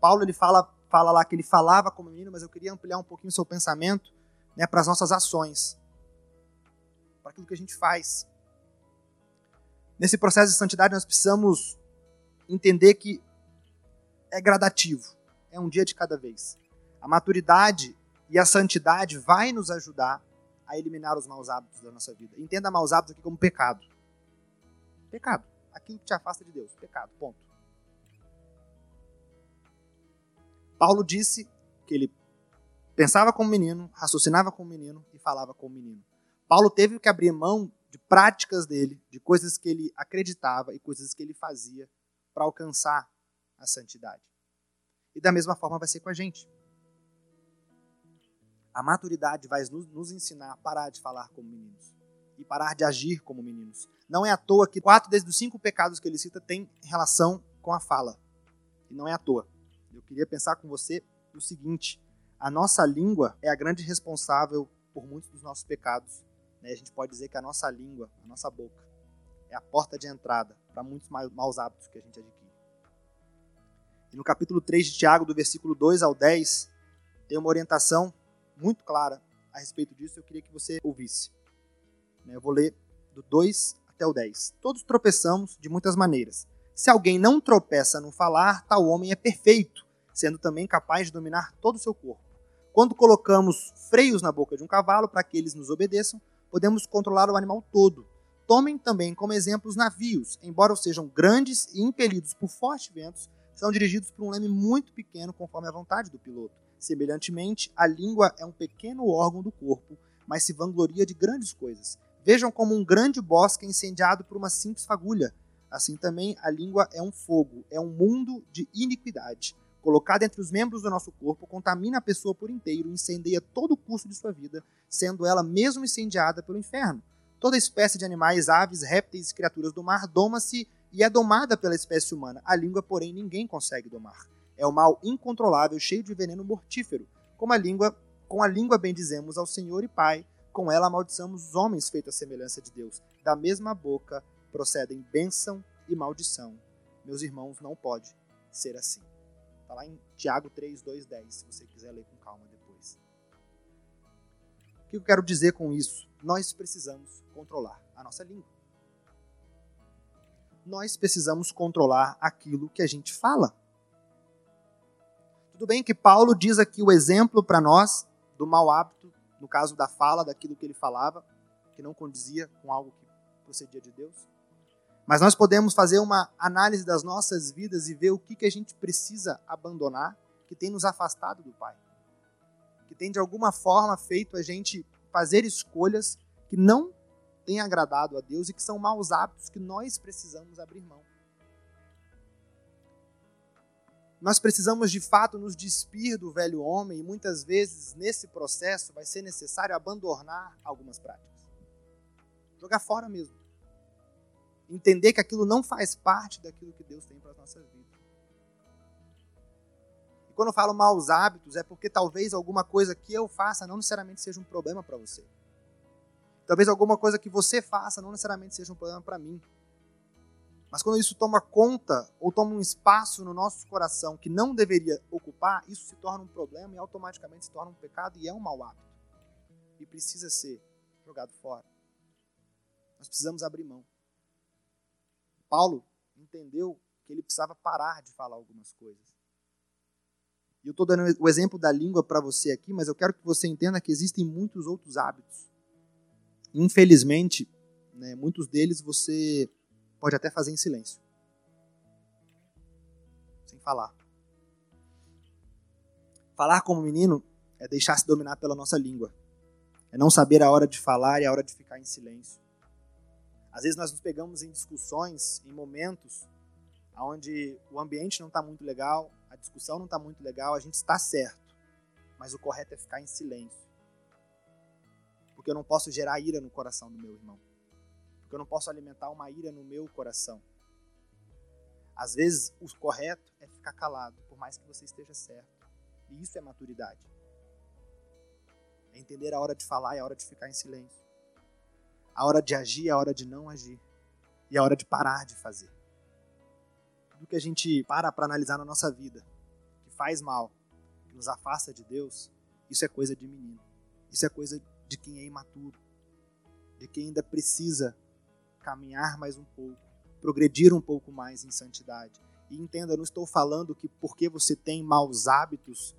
Paulo ele fala, fala lá que ele falava como menino, mas eu queria ampliar um pouquinho o seu pensamento né, para as nossas ações, para aquilo que a gente faz. Nesse processo de santidade, nós precisamos entender que é gradativo, é um dia de cada vez. A maturidade e a santidade vai nos ajudar a eliminar os maus hábitos da nossa vida. Entenda maus hábitos aqui como pecado. Pecado. Aquilo que te afasta de Deus. Pecado. Ponto. Paulo disse que ele pensava como menino, raciocinava como menino e falava como menino. Paulo teve que abrir mão de práticas dele, de coisas que ele acreditava e coisas que ele fazia para alcançar a santidade. E da mesma forma vai ser com a gente. A maturidade vai nos ensinar a parar de falar como meninos e parar de agir como meninos. Não é à toa que quatro desde cinco pecados que ele cita têm relação com a fala. E não é à toa. Eu queria pensar com você o seguinte: a nossa língua é a grande responsável por muitos dos nossos pecados né, a gente pode dizer que a nossa língua, a nossa boca, é a porta de entrada para muitos maus hábitos que a gente adquire. E no capítulo 3 de Tiago, do versículo 2 ao 10, tem uma orientação muito clara a respeito disso, eu queria que você ouvisse. Eu vou ler do 2 até o 10. Todos tropeçamos de muitas maneiras. Se alguém não tropeça no falar, tal homem é perfeito, sendo também capaz de dominar todo o seu corpo. Quando colocamos freios na boca de um cavalo para que eles nos obedeçam, podemos controlar o animal todo. Tomem também como exemplo os navios, embora sejam grandes e impelidos por fortes ventos, são dirigidos por um leme muito pequeno conforme a vontade do piloto. Semelhantemente, a língua é um pequeno órgão do corpo, mas se vangloria de grandes coisas. Vejam como um grande bosque incendiado por uma simples fagulha. Assim também a língua é um fogo, é um mundo de iniquidade colocada entre os membros do nosso corpo, contamina a pessoa por inteiro, incendeia todo o curso de sua vida, sendo ela mesmo incendiada pelo inferno. Toda espécie de animais, aves, répteis e criaturas do mar doma-se e é domada pela espécie humana. A língua, porém, ninguém consegue domar. É o mal incontrolável, cheio de veneno mortífero. Como a língua, com a língua bendizemos ao Senhor e Pai, com ela amaldiçamos os homens feitos à semelhança de Deus. Da mesma boca procedem bênção e maldição. Meus irmãos, não pode ser assim. Está lá em Tiago 3, 2, 10, se você quiser ler com calma depois. O que eu quero dizer com isso? Nós precisamos controlar a nossa língua. Nós precisamos controlar aquilo que a gente fala. Tudo bem que Paulo diz aqui o exemplo para nós do mau hábito, no caso da fala, daquilo que ele falava, que não condizia com algo que procedia de Deus. Mas nós podemos fazer uma análise das nossas vidas e ver o que, que a gente precisa abandonar que tem nos afastado do Pai. Que tem de alguma forma feito a gente fazer escolhas que não têm agradado a Deus e que são maus hábitos que nós precisamos abrir mão. Nós precisamos de fato nos despir do velho homem e muitas vezes nesse processo vai ser necessário abandonar algumas práticas. Jogar fora mesmo entender que aquilo não faz parte daquilo que Deus tem para as nossas vidas. E quando eu falo maus hábitos, é porque talvez alguma coisa que eu faça não necessariamente seja um problema para você. Talvez alguma coisa que você faça não necessariamente seja um problema para mim. Mas quando isso toma conta ou toma um espaço no nosso coração que não deveria ocupar, isso se torna um problema e automaticamente se torna um pecado e é um mau hábito. E precisa ser jogado fora. Nós precisamos abrir mão. Paulo entendeu que ele precisava parar de falar algumas coisas. E eu estou dando o exemplo da língua para você aqui, mas eu quero que você entenda que existem muitos outros hábitos. Infelizmente, né, muitos deles você pode até fazer em silêncio. Sem falar. Falar como menino é deixar-se dominar pela nossa língua. É não saber a hora de falar e a hora de ficar em silêncio. Às vezes nós nos pegamos em discussões, em momentos onde o ambiente não está muito legal, a discussão não está muito legal, a gente está certo, mas o correto é ficar em silêncio. Porque eu não posso gerar ira no coração do meu irmão. Porque eu não posso alimentar uma ira no meu coração. Às vezes o correto é ficar calado, por mais que você esteja certo. E isso é maturidade. É entender a hora de falar e a hora de ficar em silêncio. A hora de agir, a hora de não agir. E a hora de parar de fazer. Tudo que a gente para para analisar na nossa vida, que faz mal, que nos afasta de Deus, isso é coisa de menino. Isso é coisa de quem é imaturo. De quem ainda precisa caminhar mais um pouco, progredir um pouco mais em santidade. E entenda, eu não estou falando que porque você tem maus hábitos,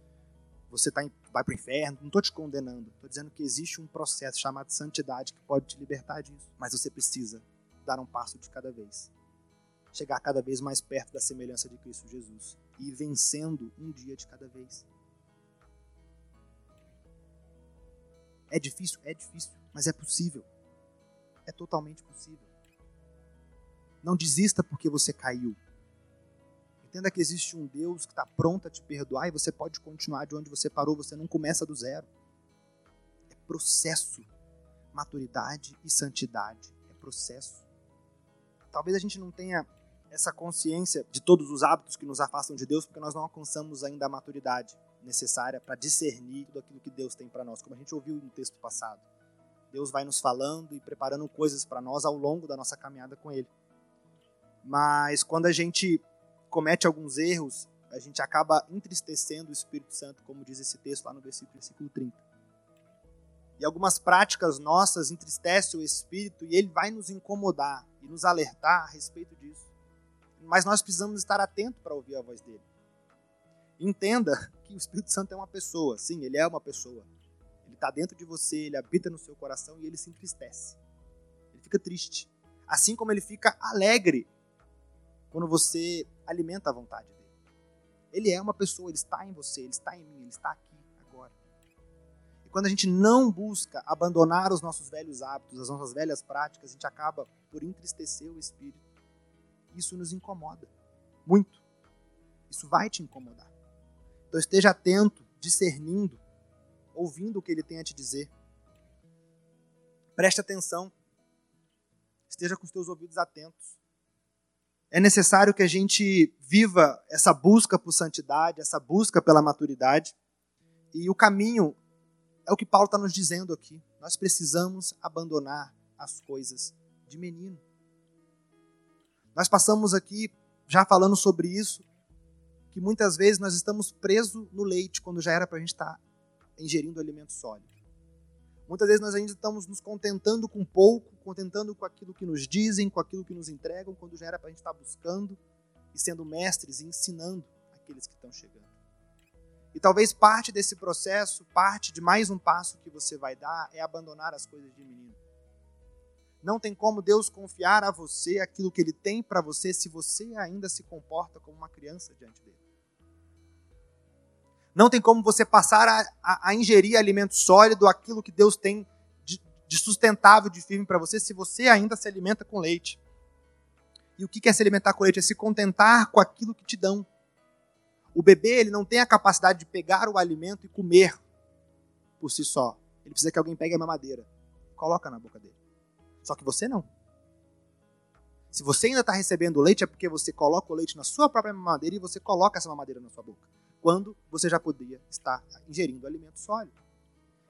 você tá em, vai para o inferno. Não estou te condenando. Estou dizendo que existe um processo chamado santidade que pode te libertar disso. Mas você precisa dar um passo de cada vez. Chegar cada vez mais perto da semelhança de Cristo Jesus. E vencendo um dia de cada vez. É difícil? É difícil. Mas é possível. É totalmente possível. Não desista porque você caiu. Entenda que existe um Deus que está pronto a te perdoar e você pode continuar de onde você parou, você não começa do zero. É processo. Maturidade e santidade é processo. Talvez a gente não tenha essa consciência de todos os hábitos que nos afastam de Deus, porque nós não alcançamos ainda a maturidade necessária para discernir tudo aquilo que Deus tem para nós, como a gente ouviu no texto passado. Deus vai nos falando e preparando coisas para nós ao longo da nossa caminhada com Ele. Mas quando a gente comete alguns erros, a gente acaba entristecendo o Espírito Santo, como diz esse texto lá no versículo, versículo 30. E algumas práticas nossas entristecem o Espírito e ele vai nos incomodar e nos alertar a respeito disso. Mas nós precisamos estar atentos para ouvir a voz dele. Entenda que o Espírito Santo é uma pessoa. Sim, ele é uma pessoa. Ele está dentro de você, ele habita no seu coração e ele se entristece. Ele fica triste. Assim como ele fica alegre quando você alimenta a vontade dele. Ele é uma pessoa, ele está em você, ele está em mim, ele está aqui agora. E quando a gente não busca abandonar os nossos velhos hábitos, as nossas velhas práticas, a gente acaba por entristecer o espírito. Isso nos incomoda muito. Isso vai te incomodar. Então esteja atento, discernindo, ouvindo o que ele tem a te dizer. Preste atenção. Esteja com os teus ouvidos atentos. É necessário que a gente viva essa busca por santidade, essa busca pela maturidade. E o caminho é o que Paulo está nos dizendo aqui. Nós precisamos abandonar as coisas de menino. Nós passamos aqui já falando sobre isso, que muitas vezes nós estamos presos no leite quando já era para a gente estar tá ingerindo alimento sólido. Muitas vezes nós ainda estamos nos contentando com pouco, contentando com aquilo que nos dizem, com aquilo que nos entregam, quando já era para a gente estar buscando e sendo mestres e ensinando aqueles que estão chegando. E talvez parte desse processo, parte de mais um passo que você vai dar, é abandonar as coisas de menino. Não tem como Deus confiar a você aquilo que Ele tem para você se você ainda se comporta como uma criança diante dele. Não tem como você passar a, a, a ingerir alimento sólido, aquilo que Deus tem de, de sustentável, de firme para você, se você ainda se alimenta com leite. E o que é se alimentar com leite? É se contentar com aquilo que te dão. O bebê ele não tem a capacidade de pegar o alimento e comer por si só. Ele precisa que alguém pegue a mamadeira, coloca na boca dele. Só que você não. Se você ainda está recebendo leite, é porque você coloca o leite na sua própria mamadeira e você coloca essa mamadeira na sua boca quando você já podia estar ingerindo alimento sólido.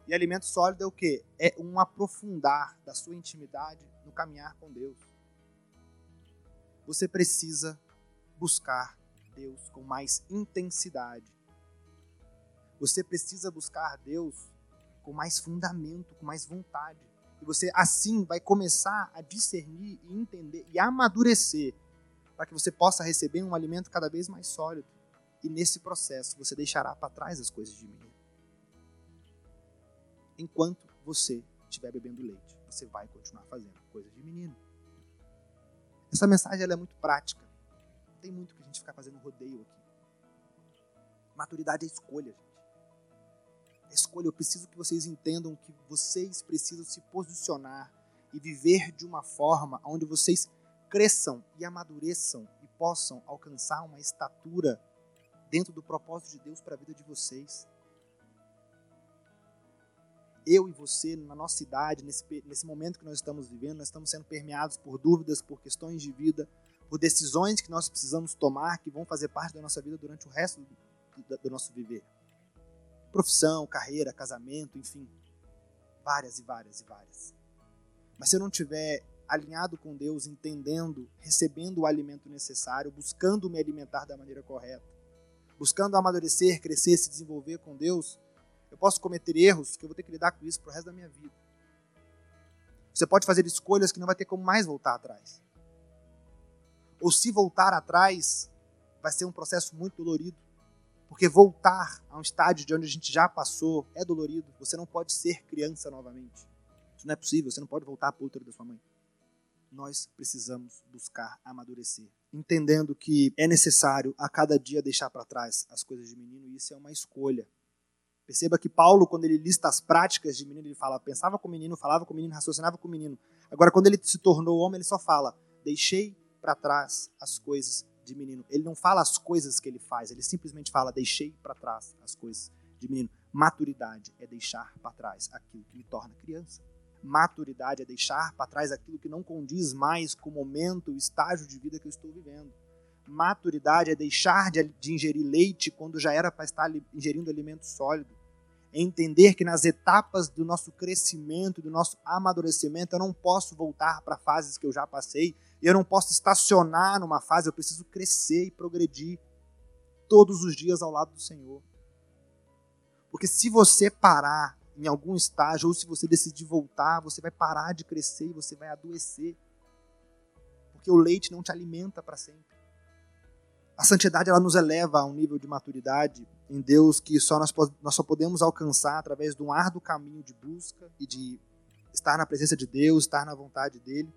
E alimento sólido é o que? É um aprofundar da sua intimidade no caminhar com Deus. Você precisa buscar Deus com mais intensidade. Você precisa buscar Deus com mais fundamento, com mais vontade. E você assim vai começar a discernir e entender e amadurecer para que você possa receber um alimento cada vez mais sólido. E nesse processo você deixará para trás as coisas de menino. Enquanto você estiver bebendo leite, você vai continuar fazendo coisas de menino. Essa mensagem é muito prática. Não tem muito que a gente ficar fazendo rodeio aqui. Maturidade é escolha, gente. É escolha. Eu preciso que vocês entendam que vocês precisam se posicionar e viver de uma forma onde vocês cresçam e amadureçam e possam alcançar uma estatura dentro do propósito de Deus para a vida de vocês. Eu e você, na nossa idade, nesse, nesse momento que nós estamos vivendo, nós estamos sendo permeados por dúvidas, por questões de vida, por decisões que nós precisamos tomar que vão fazer parte da nossa vida durante o resto do, do, do nosso viver. Profissão, carreira, casamento, enfim. Várias e várias e várias. Mas se eu não tiver alinhado com Deus, entendendo, recebendo o alimento necessário, buscando me alimentar da maneira correta, buscando amadurecer, crescer, se desenvolver com Deus, eu posso cometer erros que eu vou ter que lidar com isso pro resto da minha vida. Você pode fazer escolhas que não vai ter como mais voltar atrás. Ou se voltar atrás, vai ser um processo muito dolorido. Porque voltar a um estádio de onde a gente já passou é dolorido. Você não pode ser criança novamente. Isso não é possível. Você não pode voltar para o útero da sua mãe. Nós precisamos buscar amadurecer entendendo que é necessário a cada dia deixar para trás as coisas de menino, isso é uma escolha. Perceba que Paulo, quando ele lista as práticas de menino, ele fala, pensava com o menino, falava com o menino, raciocinava com o menino. Agora, quando ele se tornou homem, ele só fala, deixei para trás as coisas de menino. Ele não fala as coisas que ele faz, ele simplesmente fala, deixei para trás as coisas de menino. Maturidade é deixar para trás aquilo que me torna criança. Maturidade é deixar para trás aquilo que não condiz mais com o momento, o estágio de vida que eu estou vivendo. Maturidade é deixar de, de ingerir leite quando já era para estar ingerindo alimento sólido. é entender que nas etapas do nosso crescimento, do nosso amadurecimento, eu não posso voltar para fases que eu já passei, eu não posso estacionar numa fase, eu preciso crescer e progredir todos os dias ao lado do Senhor. Porque se você parar em algum estágio, ou se você decidir voltar, você vai parar de crescer e você vai adoecer. Porque o leite não te alimenta para sempre. A santidade ela nos eleva a um nível de maturidade em Deus que só nós, nós só podemos alcançar através de um árduo caminho de busca e de estar na presença de Deus, estar na vontade dele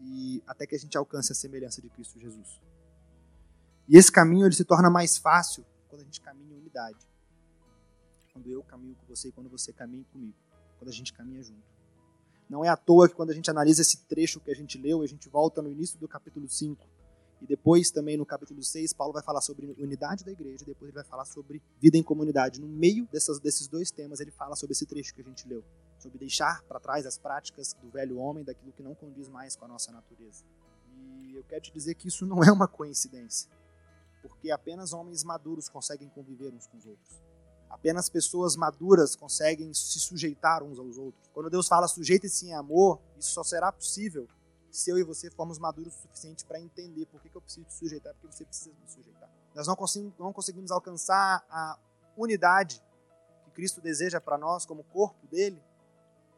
e até que a gente alcance a semelhança de Cristo Jesus. E esse caminho ele se torna mais fácil quando a gente caminha em unidade. Quando eu caminho com você e quando você caminha comigo. Quando a gente caminha junto. Não é à toa que quando a gente analisa esse trecho que a gente leu, a gente volta no início do capítulo 5 e depois, também no capítulo 6, Paulo vai falar sobre unidade da igreja, depois ele vai falar sobre vida em comunidade. No meio dessas, desses dois temas, ele fala sobre esse trecho que a gente leu, sobre deixar para trás as práticas do velho homem, daquilo que não condiz mais com a nossa natureza. E eu quero te dizer que isso não é uma coincidência, porque apenas homens maduros conseguem conviver uns com os outros. Apenas pessoas maduras conseguem se sujeitar uns aos outros. Quando Deus fala sujeite-se em amor, isso só será possível se eu e você formos maduros o suficiente para entender por que, que eu preciso te sujeitar, porque você precisa me sujeitar. Nós não conseguimos, não conseguimos alcançar a unidade que Cristo deseja para nós como corpo dele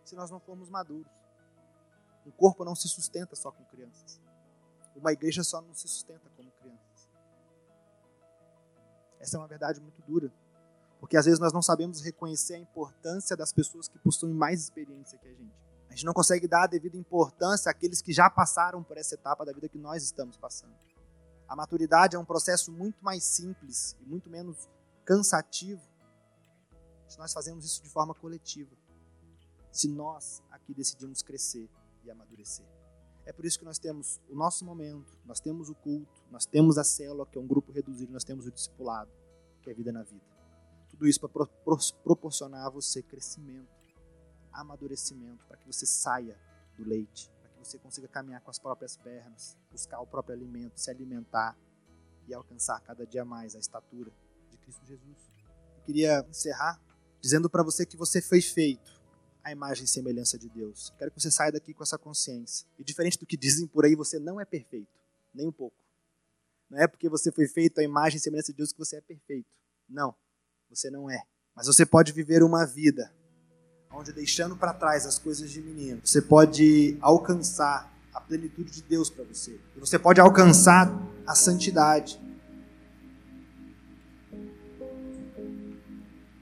se nós não formos maduros. Um corpo não se sustenta só com crianças. Uma igreja só não se sustenta como crianças. Essa é uma verdade muito dura. Porque às vezes nós não sabemos reconhecer a importância das pessoas que possuem mais experiência que a gente gente não consegue dar a devida importância àqueles que já passaram por essa etapa da vida que nós estamos passando. A maturidade é um processo muito mais simples e muito menos cansativo se nós fazemos isso de forma coletiva. Se nós aqui decidimos crescer e amadurecer. É por isso que nós temos o nosso momento, nós temos o culto, nós temos a célula, que é um grupo reduzido, nós temos o discipulado, que é a vida na vida. Tudo isso para proporcionar a você crescimento amadurecimento, para que você saia do leite, para que você consiga caminhar com as próprias pernas, buscar o próprio alimento, se alimentar e alcançar cada dia mais a estatura de Cristo Jesus. Eu queria encerrar dizendo para você que você foi feito a imagem e semelhança de Deus. Quero que você saia daqui com essa consciência. E diferente do que dizem por aí, você não é perfeito, nem um pouco. Não é porque você foi feito a imagem e semelhança de Deus que você é perfeito. Não, você não é. Mas você pode viver uma vida onde deixando para trás as coisas de menino, você pode alcançar a plenitude de Deus para você. E você pode alcançar a santidade.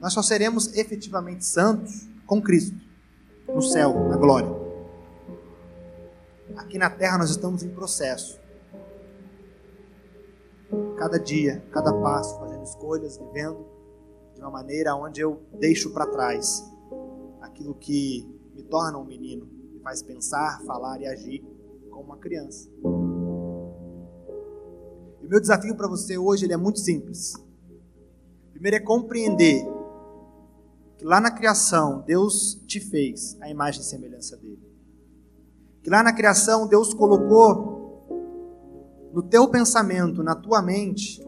Nós só seremos efetivamente santos com Cristo, no céu, na glória. Aqui na terra nós estamos em processo. Cada dia, cada passo, fazendo escolhas, vivendo de uma maneira onde eu deixo para trás aquilo que me torna um menino, me faz pensar, falar e agir como uma criança. E meu desafio para você hoje ele é muito simples. Primeiro é compreender que lá na criação Deus te fez a imagem e semelhança dele. Que lá na criação Deus colocou no teu pensamento, na tua mente,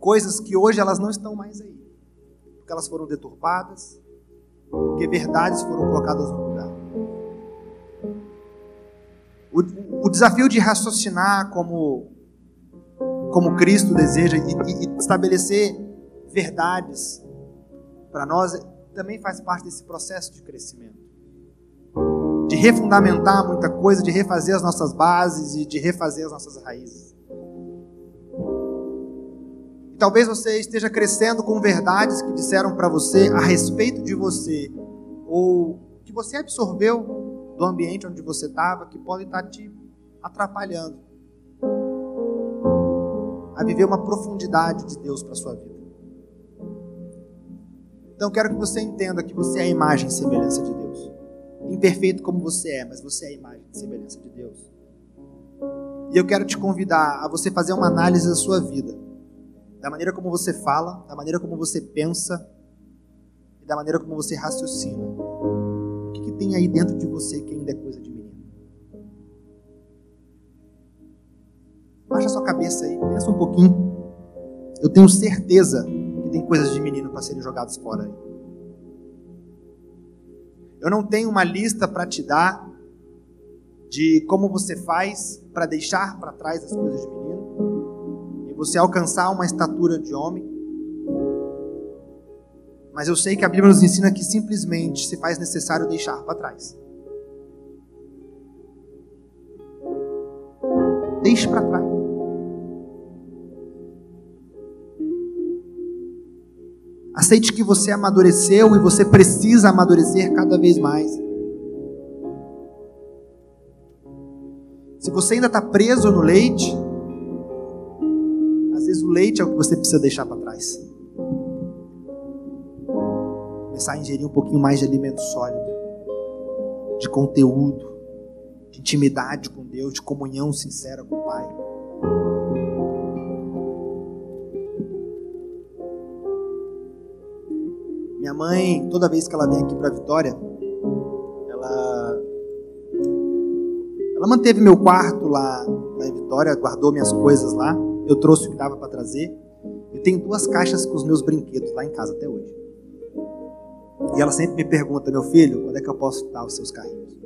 coisas que hoje elas não estão mais aí. Porque elas foram deturpadas, porque verdades foram colocadas no lugar. O, o desafio de raciocinar como, como Cristo deseja e, e estabelecer verdades para nós também faz parte desse processo de crescimento. De refundamentar muita coisa, de refazer as nossas bases e de refazer as nossas raízes. Talvez você esteja crescendo com verdades que disseram para você a respeito de você, ou que você absorveu do ambiente onde você estava, que podem estar tá te atrapalhando a viver uma profundidade de Deus para sua vida. Então quero que você entenda que você é a imagem e semelhança de Deus. Imperfeito como você é, mas você é a imagem e semelhança de Deus. E eu quero te convidar a você fazer uma análise da sua vida da maneira como você fala, da maneira como você pensa e da maneira como você raciocina. O que, que tem aí dentro de você que ainda é coisa de menino? Baixa sua cabeça aí, pensa um pouquinho. Eu tenho certeza que tem coisas de menino para serem jogadas fora aí. Eu não tenho uma lista para te dar de como você faz para deixar para trás as coisas de menino você alcançar uma estatura de homem. Mas eu sei que a Bíblia nos ensina que simplesmente se faz necessário deixar para trás. Deixe para trás. Aceite que você amadureceu e você precisa amadurecer cada vez mais. Se você ainda está preso no leite, leite é o que você precisa deixar para trás. Começar a ingerir um pouquinho mais de alimento sólido, de conteúdo, de intimidade com Deus, de comunhão sincera com o Pai. Minha mãe, toda vez que ela vem aqui para Vitória, ela ela manteve meu quarto lá, em Vitória, guardou minhas coisas lá. Eu trouxe o que dava para trazer. E tem duas caixas com os meus brinquedos lá em casa até hoje. E ela sempre me pergunta, meu filho, quando é que eu posso dar os seus carrinhos?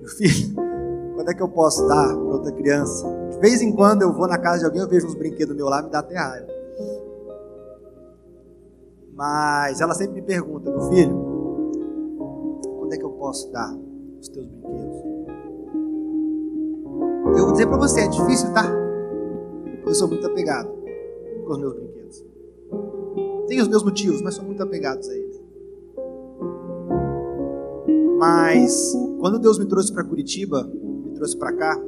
Meu filho, quando é que eu posso dar para outra criança? De vez em quando eu vou na casa de alguém, eu vejo uns brinquedos meu lá, me dá até raiva. Mas ela sempre me pergunta, meu filho, quando é que eu posso dar os teus brinquedos? Eu vou dizer para você, é difícil, tá? Eu sou muito apegado com os meus brinquedos. Tenho os meus motivos, mas sou muito apegado a eles. Mas quando Deus me trouxe para Curitiba, me trouxe para cá,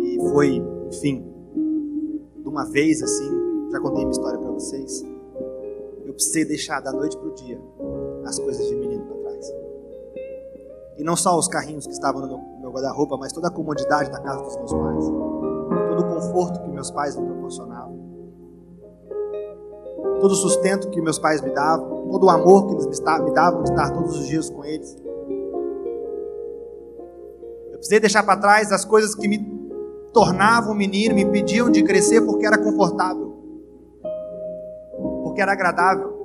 e foi, enfim, de uma vez assim, já contei minha história para vocês. Eu precisei deixar da noite para o dia as coisas de menino. E não só os carrinhos que estavam no meu, guarda-roupa, mas toda a comodidade da casa dos meus pais, todo o conforto que meus pais me proporcionavam, todo o sustento que meus pais me davam, todo o amor que eles me davam de estar todos os dias com eles. Eu precisei deixar para trás as coisas que me tornavam menino, me impediam de crescer porque era confortável, porque era agradável,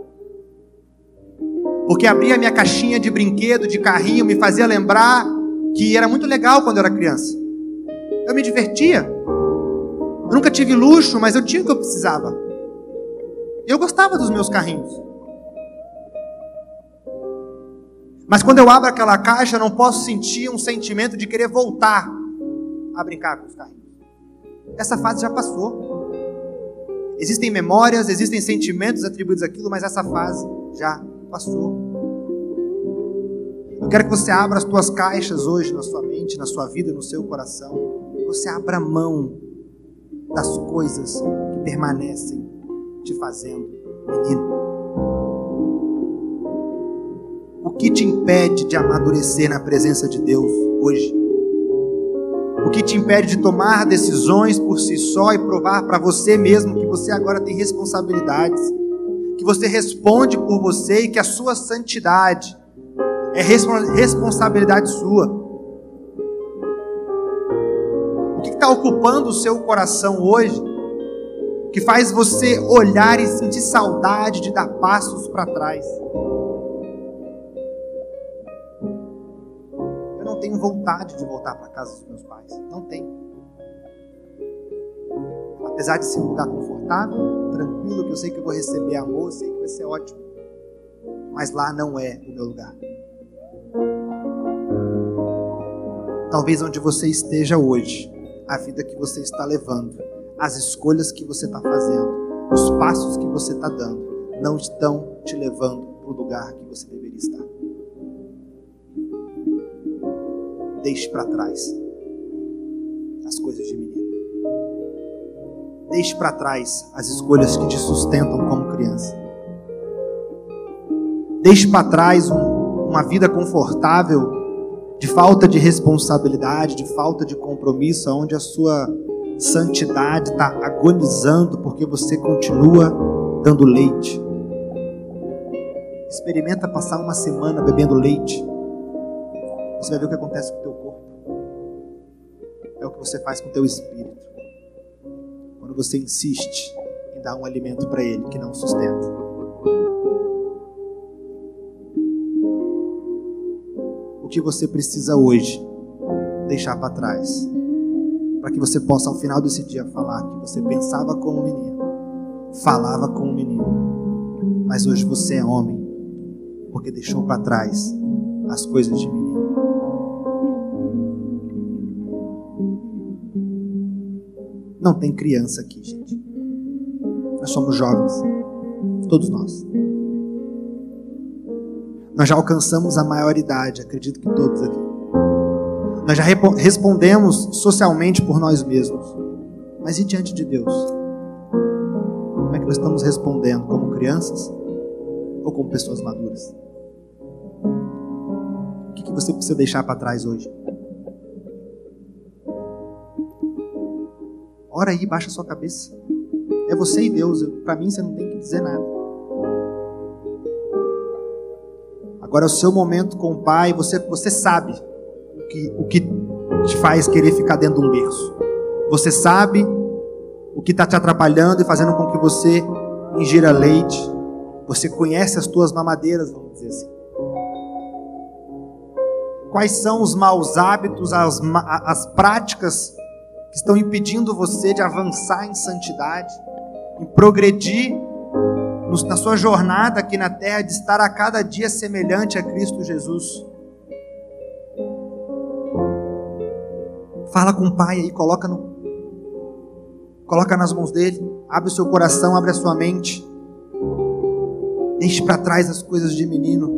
porque abria minha caixinha de brinquedo, de carrinho, me fazia lembrar que era muito legal quando eu era criança. Eu me divertia. Eu nunca tive luxo, mas eu tinha o que eu precisava. Eu gostava dos meus carrinhos. Mas quando eu abro aquela caixa, eu não posso sentir um sentimento de querer voltar a brincar com os carrinhos. Essa fase já passou. Existem memórias, existem sentimentos atribuídos àquilo, mas essa fase já passou. Eu quero que você abra as tuas caixas hoje na sua mente, na sua vida, no seu coração. Você abra mão das coisas que permanecem te fazendo menino. O que te impede de amadurecer na presença de Deus hoje? O que te impede de tomar decisões por si só e provar para você mesmo que você agora tem responsabilidades, que você responde por você e que a sua santidade é responsabilidade sua? O que está ocupando o seu coração hoje que faz você olhar e sentir saudade de dar passos para trás? não tenho vontade de voltar para casa dos meus pais. Não tenho. Apesar de ser um lugar confortável, tranquilo, que eu sei que eu vou receber amor, sei que vai ser ótimo. Mas lá não é o meu lugar. Talvez onde você esteja hoje, a vida que você está levando, as escolhas que você está fazendo, os passos que você está dando, não estão te levando para o lugar que você deveria estar. Deixe para trás Deixe para trás as escolhas que te sustentam como criança. Deixe para trás um, uma vida confortável, de falta de responsabilidade, de falta de compromisso, onde a sua santidade está agonizando porque você continua dando leite. Experimenta passar uma semana bebendo leite. Você vai ver o que acontece com o teu corpo. É o que você faz com o teu espírito. Quando você insiste em dar um alimento para ele que não sustenta. O que você precisa hoje deixar para trás, para que você possa ao final desse dia falar que você pensava como menino, falava como menino, mas hoje você é homem, porque deixou para trás as coisas de menino. Não tem criança aqui, gente. Nós somos jovens. Todos nós. Nós já alcançamos a maioridade, acredito que todos aqui. Nós já respondemos socialmente por nós mesmos. Mas e diante de Deus? Como é que nós estamos respondendo? Como crianças ou como pessoas maduras? O que, você precisa deixar para trás hoje? Ora aí, baixa sua cabeça. É você e Deus. Para mim, você não tem que dizer nada. Agora é o seu momento com o Pai. Você, você sabe o que, o que te faz querer ficar dentro de um berço. Você sabe o que está te atrapalhando e fazendo com que você ingira leite. Você conhece as tuas mamadeiras, vamos dizer assim. Quais são os maus hábitos, as, as práticas que estão impedindo você de avançar em santidade, em progredir na sua jornada aqui na terra, de estar a cada dia semelhante a Cristo Jesus. Fala com o Pai aí, coloca no coloca nas mãos dele, abre o seu coração, abre a sua mente. Deixe para trás as coisas de menino.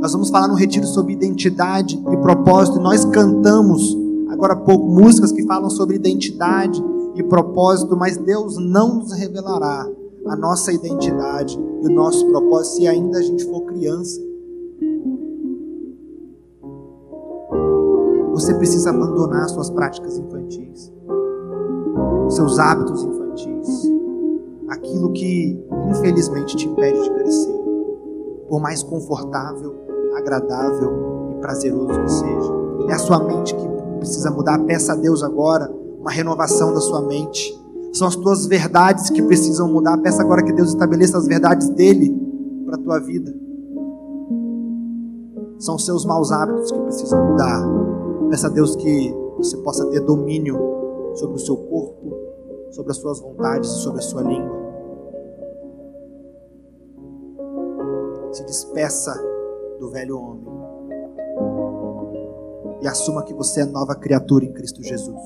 Nós vamos falar no retiro sobre identidade e propósito, e nós cantamos agora há pouco músicas que falam sobre identidade e propósito, mas Deus não nos revelará a nossa identidade e o nosso propósito se ainda a gente for criança. Você precisa abandonar suas práticas infantis, seus hábitos infantis, aquilo que infelizmente te impede de crescer, por mais confortável, agradável e prazeroso que seja. É a sua mente que precisa mudar. Peça a Deus agora uma renovação da sua mente. São as tuas verdades que precisam mudar. Peça agora que Deus estabeleça as verdades dele para a tua vida. São os seus maus hábitos que precisam mudar. Peça a Deus que você possa ter domínio sobre o seu corpo, sobre as suas vontades, sobre a sua língua. Se despeça do velho homem e assuma que você é nova criatura em Cristo Jesus.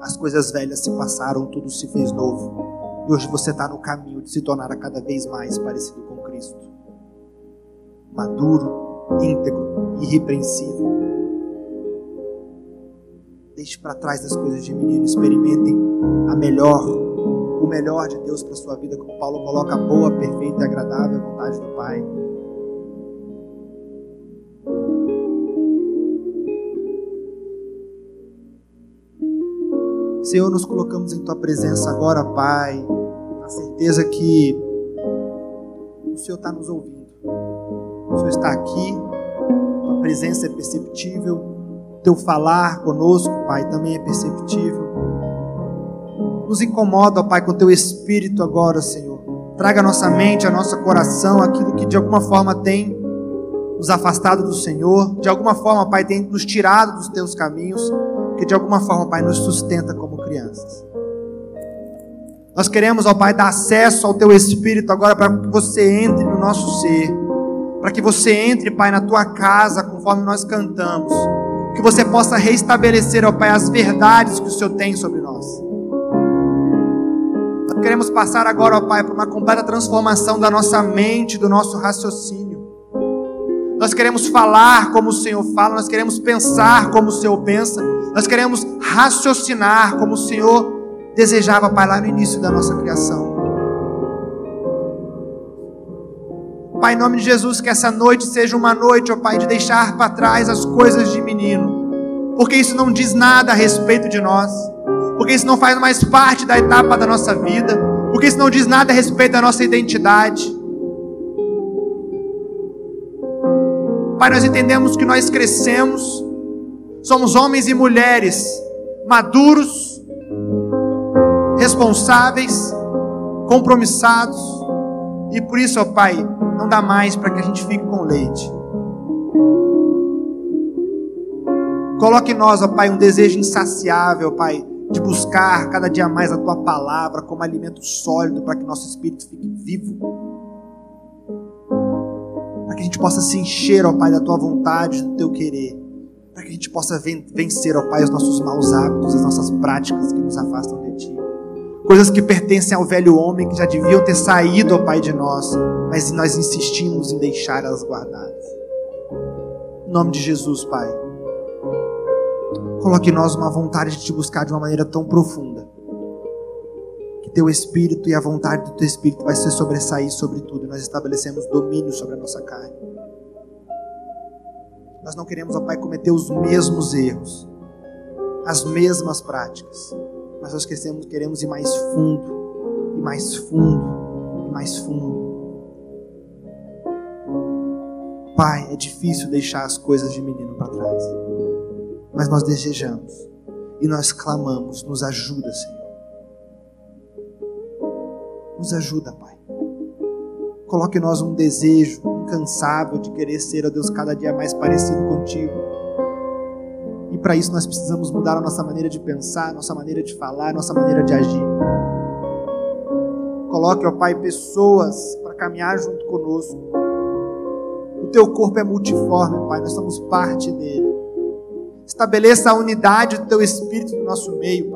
As coisas velhas se passaram, tudo se fez novo. E hoje você está no caminho de se tornar cada vez mais parecido com Cristo. Maduro, íntegro, irrepreensível. Deixe para trás as coisas de menino, experimentem a melhor, o melhor de Deus para sua vida, como Paulo coloca, boa, perfeita e agradável vontade do Pai. Senhor, nos colocamos em tua presença agora, Pai, na certeza que o Senhor está nos ouvindo. O Senhor está aqui, tua presença é perceptível, teu falar conosco, Pai, também é perceptível. Nos incomoda, Pai, com teu espírito agora, Senhor. Traga a nossa mente, a nosso coração, aquilo que de alguma forma tem nos afastado do Senhor, de alguma forma, Pai, tem nos tirado dos teus caminhos que de alguma forma, Pai, nos sustenta como crianças. Nós queremos, ó Pai, dar acesso ao Teu Espírito agora para que você entre no nosso ser, para que você entre, Pai, na Tua casa, conforme nós cantamos, que você possa restabelecer, ó Pai, as verdades que o Senhor tem sobre nós. Nós queremos passar agora, ó Pai, por uma completa transformação da nossa mente, do nosso raciocínio. Nós queremos falar como o Senhor fala, nós queremos pensar como o Senhor pensa, nós queremos raciocinar como o Senhor desejava, Pai, lá no início da nossa criação. Pai, em nome de Jesus, que essa noite seja uma noite, ó Pai, de deixar para trás as coisas de menino, porque isso não diz nada a respeito de nós, porque isso não faz mais parte da etapa da nossa vida, porque isso não diz nada a respeito da nossa identidade. Pai, nós entendemos que nós crescemos, somos homens e mulheres maduros, responsáveis, compromissados. E por isso, ó Pai, não dá mais para que a gente fique com leite. Coloque em nós, ó Pai, um desejo insaciável, Pai, de buscar cada dia mais a Tua palavra como alimento sólido para que nosso espírito fique vivo. Para que a gente possa se encher, ó Pai, da Tua vontade, do Teu querer. Para que a gente possa vencer, ó Pai, os nossos maus hábitos, as nossas práticas que nos afastam de Ti. Coisas que pertencem ao velho homem, que já deviam ter saído, ó Pai, de nós, mas nós insistimos em deixar elas guardadas. Em nome de Jesus, Pai. Coloque em nós uma vontade de te buscar de uma maneira tão profunda. Teu espírito e a vontade do teu espírito vai se sobressair sobre tudo. Nós estabelecemos domínio sobre a nossa carne. Nós não queremos, ó Pai, cometer os mesmos erros, as mesmas práticas. Mas nós queremos, queremos ir mais fundo, e mais fundo, e mais fundo. Pai, é difícil deixar as coisas de menino para trás mas nós desejamos e nós clamamos, nos ajuda, Senhor. Nos ajuda, Pai. Coloque em nós um desejo incansável de querer ser, ó Deus, cada dia mais parecido contigo. E para isso nós precisamos mudar a nossa maneira de pensar, nossa maneira de falar, nossa maneira de agir. Coloque, ó Pai, pessoas para caminhar junto conosco. O teu corpo é multiforme, Pai, nós somos parte dele. Estabeleça a unidade do teu espírito no nosso meio,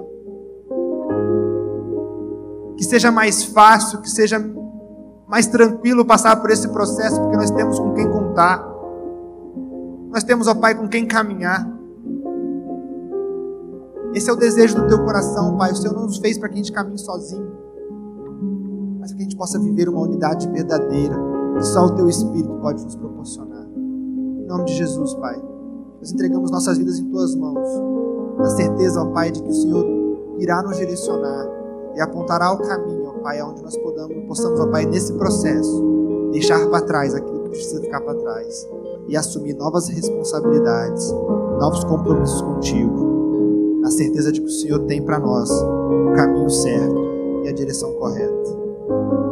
seja mais fácil, que seja mais tranquilo passar por esse processo, porque nós temos com quem contar. Nós temos, ó Pai, com quem caminhar. Esse é o desejo do teu coração, Pai. O Senhor não nos fez para que a gente caminhe sozinho, mas para que a gente possa viver uma unidade verdadeira, que só o teu Espírito pode nos proporcionar. Em nome de Jesus, Pai. Nós entregamos nossas vidas em tuas mãos, na certeza, ó Pai, de que o Senhor irá nos direcionar e apontará o caminho, ó Pai, aonde nós podamos, possamos, ó Pai, nesse processo, deixar para trás aquilo que precisa ficar para trás e assumir novas responsabilidades, novos compromissos contigo, na certeza de que o Senhor tem para nós o caminho certo e a direção correta.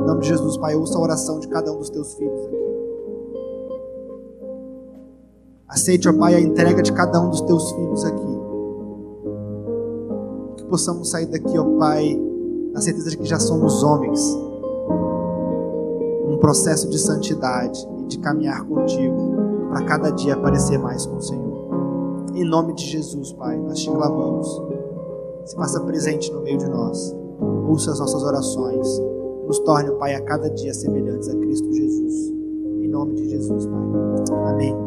Em nome de Jesus, Pai, ouça a oração de cada um dos teus filhos aqui. Aceite, ó Pai, a entrega de cada um dos teus filhos aqui. Que possamos sair daqui, ó Pai, na certeza de que já somos homens. Um processo de santidade e de caminhar contigo, para cada dia parecer mais com o Senhor. Em nome de Jesus, Pai, nós te clamamos. Se faça presente no meio de nós. Ouça as nossas orações. Nos torne, Pai, a cada dia semelhantes a Cristo Jesus. Em nome de Jesus, Pai. Amém.